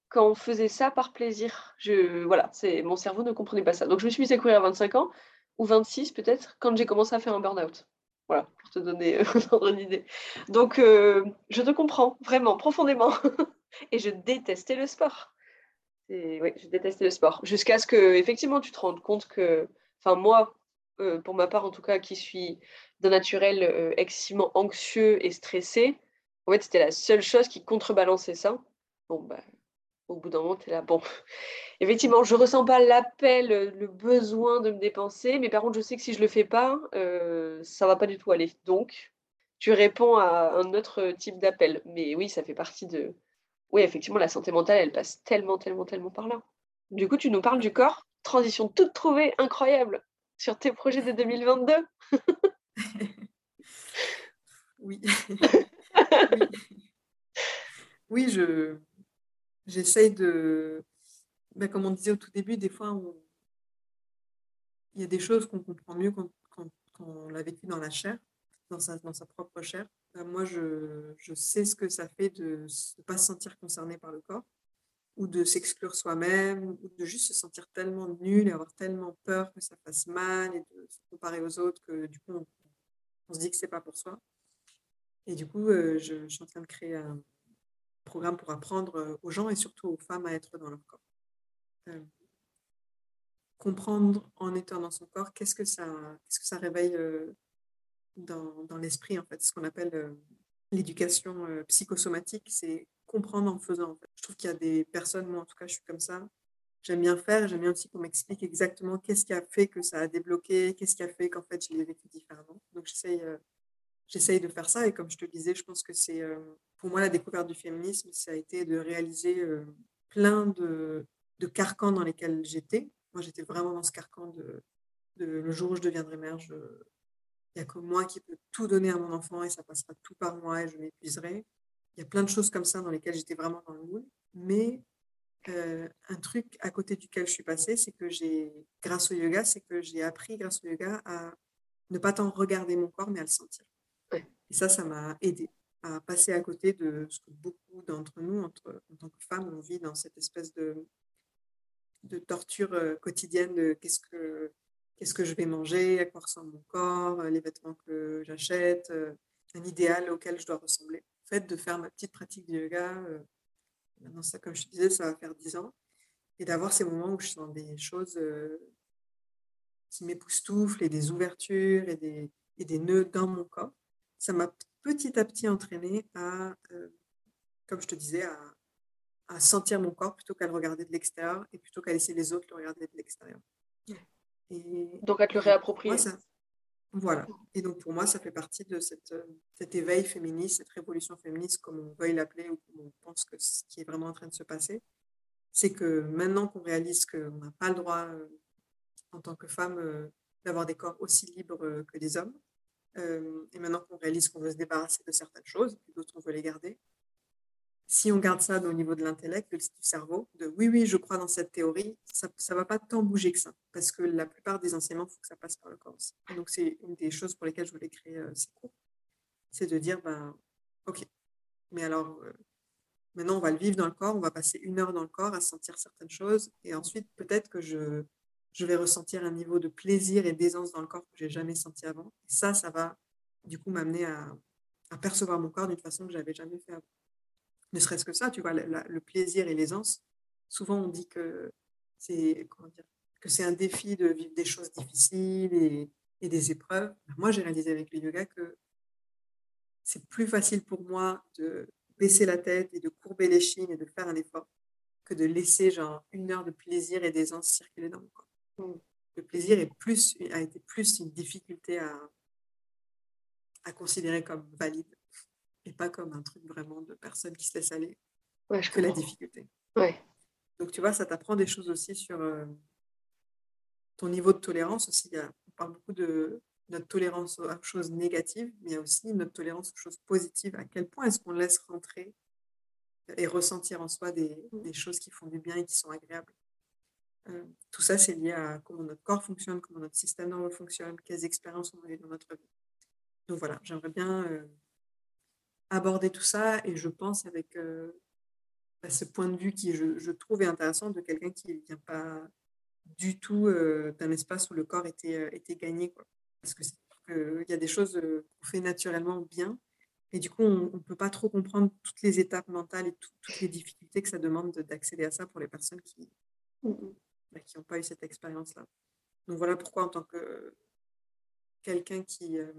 quand on faisait ça par plaisir. Je, voilà, c'est, mon cerveau ne comprenait pas ça. Donc je me suis mise à courir à 25 ans ou 26 peut-être quand j'ai commencé à faire un burn-out. Voilà, pour te donner une idée. Donc euh, je te comprends vraiment profondément et je détestais le sport. oui, je détestais le sport jusqu'à ce que effectivement tu te rendes compte que, enfin moi, euh, pour ma part en tout cas, qui suis d'un naturel euh, excessivement anxieux et stressé, en fait c'était la seule chose qui contrebalançait ça. Bon bah au bout d'un moment, tu es là. Bon, effectivement, je ressens pas l'appel, le besoin de me dépenser, mais par contre, je sais que si je le fais pas, euh, ça va pas du tout aller. Donc, tu réponds à un autre type d'appel. Mais oui, ça fait partie de. Oui, effectivement, la santé mentale, elle passe tellement, tellement, tellement par là. Du coup, tu nous parles du corps. Transition toute trouvée, incroyable, sur tes projets de 2022. oui. oui. oui, je, j'essaye de, ben, comme on disait au tout début, des fois, il y a des choses qu'on comprend mieux quand, on l'a vécu dans la chair, dans sa, propre chair. Ben, moi, je, sais ce que ça fait de ne pas se sentir concerné par le corps, ou de s'exclure soi-même, ou de juste se sentir tellement nul et avoir tellement peur que ça fasse mal et de se comparer aux autres que du coup, on, se dit que c'est pas pour soi. Et du coup, euh, je, je, suis en train de créer un, programme pour apprendre euh, aux gens et surtout aux femmes à être dans leur corps. Euh, comprendre en étant dans son corps, qu'est-ce que ça, qu'est-ce que ça réveille euh, dans, dans l'esprit, en fait, ce qu'on appelle l'éducation psychosomatique, c'est comprendre en faisant. Je trouve qu'il y a des personnes, moi en tout cas, je suis comme ça. J'aime bien faire, j'aime bien aussi qu'on m'explique exactement qu'est-ce qui a fait que ça a débloqué, qu'est-ce qui a fait qu'en fait je l'ai vécu différemment. Donc j'essaye, j'essaye de faire ça et comme je te disais, je pense que c'est pour moi, la découverte du féminisme, ça a été de réaliser euh, plein de, carcans dans lesquels j'étais. Moi, j'étais vraiment dans ce carcan de, le jour où je deviendrai mère, il n'y a que moi qui peux tout donner à mon enfant et ça passera tout par moi et je m'épuiserai. Il y a plein de choses comme ça dans lesquelles j'étais vraiment dans le moule. Mais euh, un truc à côté duquel je suis passée, c'est que j'ai, grâce au yoga, c'est que j'ai appris grâce au yoga à ne pas tant regarder mon corps, mais à le sentir. Et ça, ça m'a aidé à passer à côté de ce que beaucoup d'entre nous, entre, en tant que femmes, on vit dans cette espèce de, de torture euh, quotidienne de qu'est-ce que, qu'est-ce que je vais manger, à quoi ressemble mon corps, euh, les vêtements que j'achète, euh, un idéal auquel je dois ressembler. En fait, de faire ma petite pratique de yoga, maintenant ça, comme je te disais, ça va faire dix ans, et d'avoir ces moments où je sens des choses qui m'époustouflent et des ouvertures et des, et des nœuds dans mon corps. Ça m'a petit à petit entraîné à, comme je te disais, à, sentir mon corps plutôt qu'à le regarder de l'extérieur et plutôt qu'à laisser les autres le regarder de l'extérieur. Et, donc à te le réapproprier. voilà. Et donc pour moi, ça fait partie de cette, euh, cet éveil féministe, cette révolution féministe, comme on veuille l'appeler ou comme on pense que ce qui est vraiment en train de se passer. C'est que maintenant qu'on réalise qu'on n'a pas le droit, euh, en tant que femme, d'avoir des corps aussi libres que les hommes, euh, et maintenant qu'on réalise qu'on veut se débarrasser de certaines choses, d'autres on veut les garder, si on garde ça au niveau de l'intellect, du cerveau, de oui, oui, je crois dans cette théorie, ça ne va pas tant bouger que ça, parce que la plupart des enseignements, il faut que ça passe par le corps aussi. donc, c'est une des choses pour lesquelles je voulais créer euh, ces cours, c'est de dire, ben, OK, mais alors, euh, maintenant, on va le vivre dans le corps, on va passer une heure dans le corps à sentir certaines choses, et ensuite, peut-être que je, je vais ressentir un niveau de plaisir et d'aisance dans le corps que j'ai jamais senti avant. Et ça, ça va du coup m'amener à, percevoir mon corps d'une façon que j'avais jamais fait avant. Ne serait-ce que ça, tu vois, le, plaisir et l'aisance. Souvent, on dit que c'est que c'est un défi de vivre des choses difficiles et, et des épreuves. Moi, j'ai réalisé avec le yoga que c'est plus facile pour moi de baisser la tête et de courber les chines et de faire un effort que de laisser genre une heure de plaisir et d'aisance circuler dans mon corps le plaisir est plus, a été plus une difficulté à, à considérer comme valide et pas comme un truc vraiment de personne qui se laisse aller que la difficulté. Ouais. Donc, tu vois, ça t'apprend des choses aussi sur euh, ton niveau de tolérance aussi. on parle beaucoup de notre tolérance aux choses négatives, mais il y a aussi notre tolérance aux choses positives. À quel point est-ce qu'on laisse rentrer et ressentir en soi des, des, choses qui font du bien et qui sont agréables? Euh, tout ça, c'est lié à comment notre corps fonctionne, comment notre système nerveux fonctionne, quelles expériences on a eues dans notre vie. Donc voilà, j'aimerais bien euh, aborder tout ça et je pense avec euh, bah, ce point de vue qui, je, je trouve, est intéressant de quelqu'un qui ne vient pas du tout euh, d'un espace où le corps était, euh, était gagné. Quoi. Parce que qu'il y a des choses qu'on fait naturellement bien et du coup, on ne peut pas trop comprendre toutes les étapes mentales et tout- toutes les difficultés que ça demande de- d'accéder à ça pour les personnes qui Mhm. bah, qui n'ont pas eu cette expérience-là. Donc voilà pourquoi, en tant que quelqu'un qui, euh,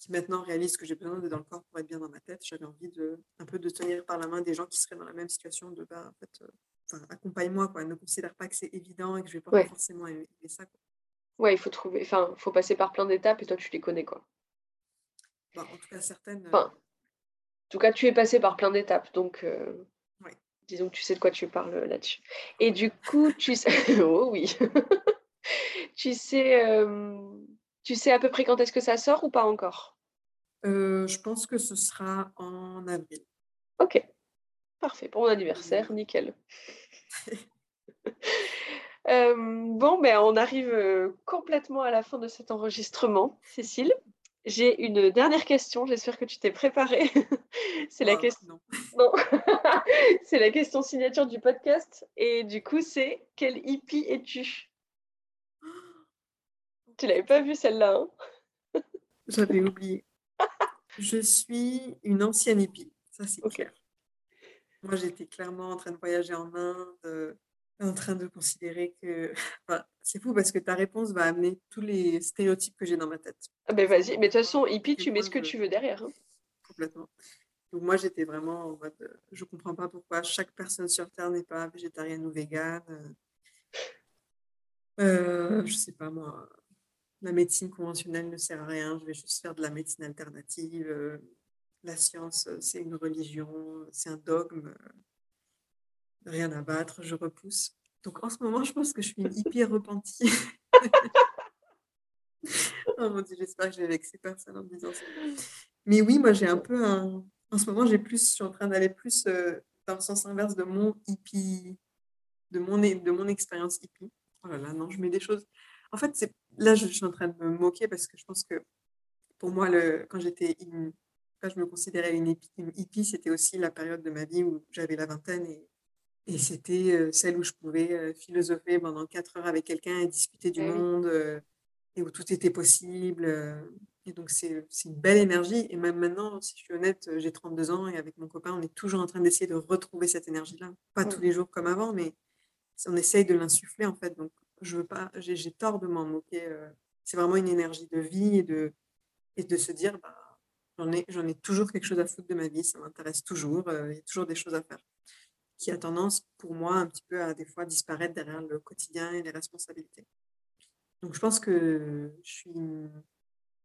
qui maintenant réalise que j'ai besoin d'être dans le corps pour être bien dans ma tête, j'avais envie de un peu de tenir par la main des gens qui seraient dans la même situation, de bah, en fait, euh, accompagne-moi, quoi. Ne considère pas que c'est évident et que je vais pas Ouais. forcément aimer, ça. quoi. Ouais, il faut trouver, enfin, faut passer par plein d'étapes et toi, tu les connais, quoi. Bah, en tout cas, certaines. euh, Enfin, En tout cas, tu es passé par plein d'étapes, donc euh, Ouais. disons que tu sais de quoi tu parles là-dessus. Et du coup, tu sais, oh oui, tu sais, tu sais à peu près quand est-ce que ça sort ou pas encore? euh, je pense que ce sera en avril. Ok, parfait, pour mon anniversaire, nickel. Euh, bon, ben, on arrive euh, complètement à la fin de cet enregistrement, Cécile. J'ai une dernière question, j'espère que tu t'es préparée. C'est la Wow, question. c'est la question signature du podcast. Et du coup, c'est quel hippie es-tu? Tu l'avais pas vu celle-là, hein? J'avais oublié. Je suis une ancienne hippie, ça c'est clair. Moi, j'étais clairement en train de voyager en Inde, euh, en train de considérer que... Enfin, c'est fou parce que ta réponse va amener tous les stéréotypes que j'ai dans ma tête, Ah ben vas-y, mais de toute façon, hippie, tu mets ce que tu veux derrière. hein. complètement. Donc moi, j'étais vraiment en mode, euh, je comprends pas pourquoi chaque personne sur Terre n'est pas végétarienne ou végane. Euh, euh, je sais pas moi, la médecine conventionnelle ne sert à rien, je vais juste faire de la médecine alternative. euh, la science, euh, c'est une religion, c'est un dogme, euh, rien à battre, je repousse. Donc en ce moment, je pense que je suis une hippie repentie. oh mon Dieu, j'espère que j'ai vexé personne en disant ça. Mais oui, moi j'ai un peu un. En ce moment, j'ai plus, je suis en train d'aller plus dans le sens inverse de mon hippie, de mon, de mon expérience hippie. Oh là là, non, je mets des choses. En fait, c'est là, je, je suis en train de me moquer parce que je pense que pour moi, le, quand j'étais une- quand je me considérais une hippie, c'était aussi la période de ma vie où j'avais la vingtaine et, et c'était euh, celle où je pouvais euh, philosopher pendant quatre heures avec quelqu'un et discuter du Eh oui. monde euh, et où tout était possible. et donc, c'est une belle énergie. Et même maintenant, si je suis honnête, j'ai 32 ans et avec mon copain, on est toujours en train d'essayer de retrouver cette énergie-là. Pas tous les jours comme avant, mais on essaye de l'insuffler en fait. Donc, je veux pas, j'ai tort de m'en moquer. euh. C'est vraiment une énergie de vie et de, et de se dire, bah, j'en ai, j'en ai toujours quelque chose à foutre de ma vie, ça m'intéresse toujours, euh, il y a toujours des choses à faire. Qui a tendance, pour moi, un petit peu à des fois disparaître derrière le quotidien et les responsabilités. Donc, je pense que je suis une,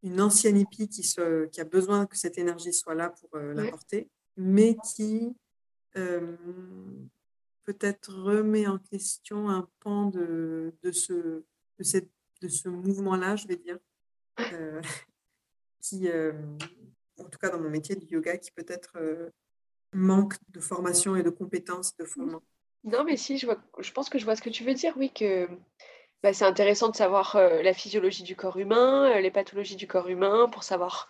une ancienne hippie qui, se, qui a besoin que cette énergie soit là pour euh, l'apporter, mais qui euh, peut-être remet en question un pan de, de ce, de cette, de ce mouvement-là, je vais dire, euh, qui, euh, en tout cas dans mon métier du yoga, qui peut-être euh, manque de formation et de compétences de fondement. Non, mais si, je vois, je pense que je vois ce que tu veux dire, oui, que bah, c'est intéressant de savoir la physiologie du corps humain, les pathologies du corps humain, pour savoir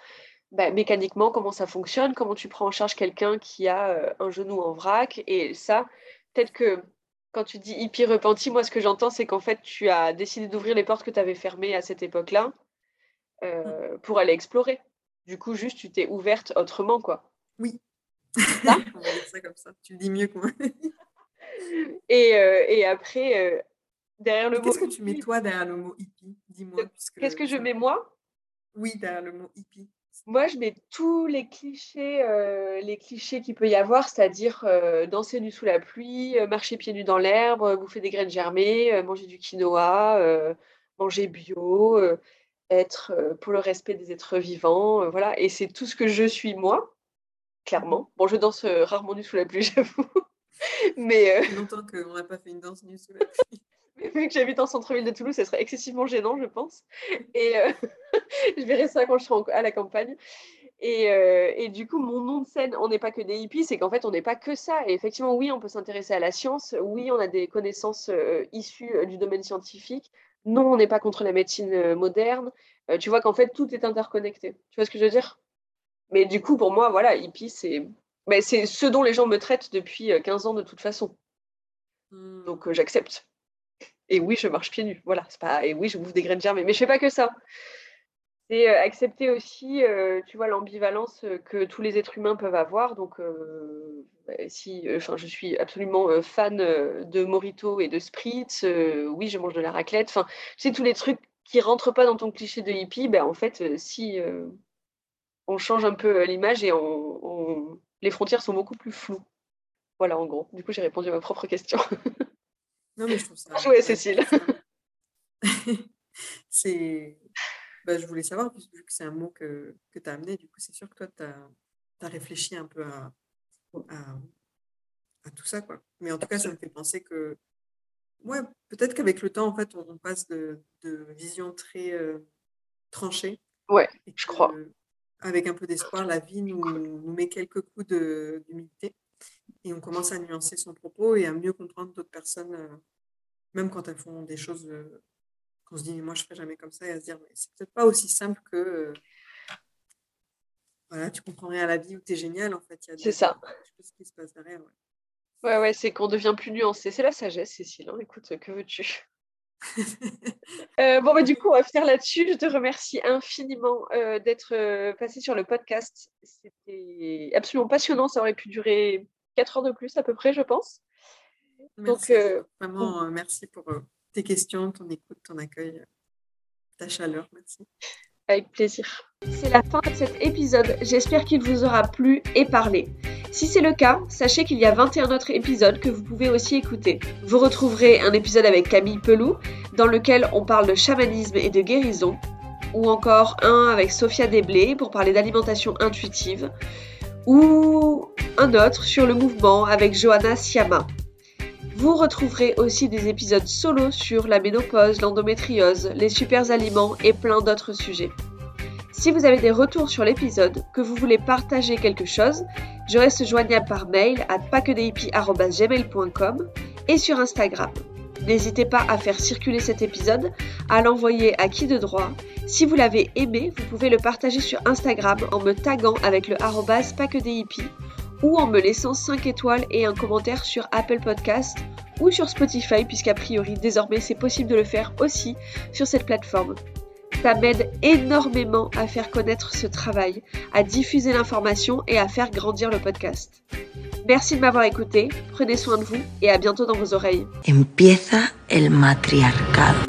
bah, mécaniquement comment ça fonctionne, comment tu prends en charge quelqu'un qui a euh, un genou en vrac. Et ça, peut-être que quand tu dis hippie repenti, moi, ce que j'entends, c'est qu'en fait, tu as décidé d'ouvrir les portes que tu avais fermées à cette époque-là euh, pour aller explorer. Du coup, juste, tu t'es ouverte autrement, quoi. Oui. Ça On va dire ça comme ça. Tu le dis mieux que moi. Et, euh, et après, euh, derrière le mot Qu'est-ce que tu mets toi derrière le mot hippie? Dis-moi. qu'est-ce que je mets moi? Oui, derrière le mot hippie. Moi, je mets tous les clichés, euh, les clichés qu'il peut y avoir, c'est-à-dire euh, danser nu sous la pluie, euh, marcher pieds nus dans l'herbe, bouffer des graines germées, manger du quinoa, manger bio, être pour le respect des êtres vivants, voilà. Et c'est tout ce que je suis moi, clairement. Bon, je danse rarement nu sous la pluie, j'avoue, mais, longtemps qu'on n'a pas fait une danse nue sous la pluie. Mais vu que j'habite en centre-ville de Toulouse, ce serait excessivement gênant, je pense. Et euh, je verrai ça quand je serai à la campagne. Et, euh, et du coup, mon nom de scène, on n'est pas que des hippies, c'est qu'en fait, on n'est pas que ça. Et effectivement, oui, on peut s'intéresser à la science, oui, on a des connaissances euh, issues du domaine scientifique. Non, on n'est pas contre la médecine moderne. Tu vois qu'en fait, tout est interconnecté. Tu vois ce que je veux dire? Mais du coup, pour moi, voilà, hippie, c'est ben, ce dont les gens me traitent depuis euh, 15 ans de toute façon. Donc, euh, j'accepte. Et oui, je marche pieds nus. Voilà, c'est pas. Et oui, je bouffe des graines germées. Mais je fais pas que ça. C'est euh, accepter aussi, euh, tu vois, l'ambivalence euh, que tous les êtres humains peuvent avoir. Donc, bah, si, enfin, je suis absolument fan de Morito et de Spritz. oui, je mange de la raclette. Enfin, tu sais, tous les trucs qui rentrent pas dans ton cliché de hippie, ben, en fait, si on change un peu l'image et on, on- les frontières sont beaucoup plus floues. Voilà, en gros. Du coup, j'ai répondu à ma propre question. Non, mais je trouve ça. Ça- Cécile. c'est. Bah, je voulais savoir, vu que c'est un mot que, que tu as amené, du coup, c'est sûr que toi, tu as, réfléchi un peu à, à, à tout ça, quoi. Mais en tout cas, ça me fait penser que, ouais, peut-être qu'avec le temps, en fait, on, on passe de, de visions très euh, tranchées. Ouais, et je crois. Avec un peu d'espoir, la vie nous, nous met quelques coups d'humilité et on commence à nuancer son propos et à mieux comprendre d'autres personnes, euh, même quand elles font des choses euh, qu'on se dit, mais moi je ne ferai jamais comme ça, et à se dire, mais c'est peut-être pas aussi simple que, euh, voilà, tu comprends rien à la vie ou tu es génial, en fait. C'est ça. Je sais pas ce qui se passe derrière. ouais. Ouais, ouais, c'est qu'on devient plus nuancé. C'est la sagesse, Cécile. hein. Écoute, que veux-tu? Euh, bon, bah, du coup, on va finir là-dessus. Je te remercie infiniment euh, d'être euh, passé sur le podcast. C'était absolument passionnant. Ça aurait pu durer 4 heures de plus, à peu près, je pense. Donc, Merci. euh, Vraiment, euh, merci pour euh, tes questions, ton écoute, ton accueil, ta chaleur. Merci. Avec plaisir. C'est la fin de cet épisode. J'espère qu'il vous aura plu et parlé. Si c'est le cas, sachez qu'il y a 21 autres épisodes que vous pouvez aussi écouter. Vous retrouverez un épisode avec Camille Pelou, dans lequel on parle de chamanisme et de guérison, ou encore un avec Sophia Desblés pour parler d'alimentation intuitive, ou un autre sur le mouvement avec Johanna Siama. Vous retrouverez aussi des épisodes solo sur la ménopause, l'endométriose, les super aliments et plein d'autres sujets. Si vous avez des retours sur l'épisode, que vous voulez partager quelque chose, je reste joignable par mail à paquedehippies.gmail.com et sur Instagram. N'hésitez pas à faire circuler cet épisode, à l'envoyer à qui de droit. Si vous l'avez aimé, vous pouvez le partager sur Instagram en me taguant avec le paquedehippies ou en me laissant 5 étoiles et un commentaire sur Apple Podcast ou sur Spotify puisqu'a priori désormais c'est possible de le faire aussi sur cette plateforme. Ça m'aide énormément à faire connaître ce travail, à diffuser l'information et à faire grandir le podcast. Merci de m'avoir écouté, prenez soin de vous et à bientôt dans vos oreilles. Empieza el matriarcado.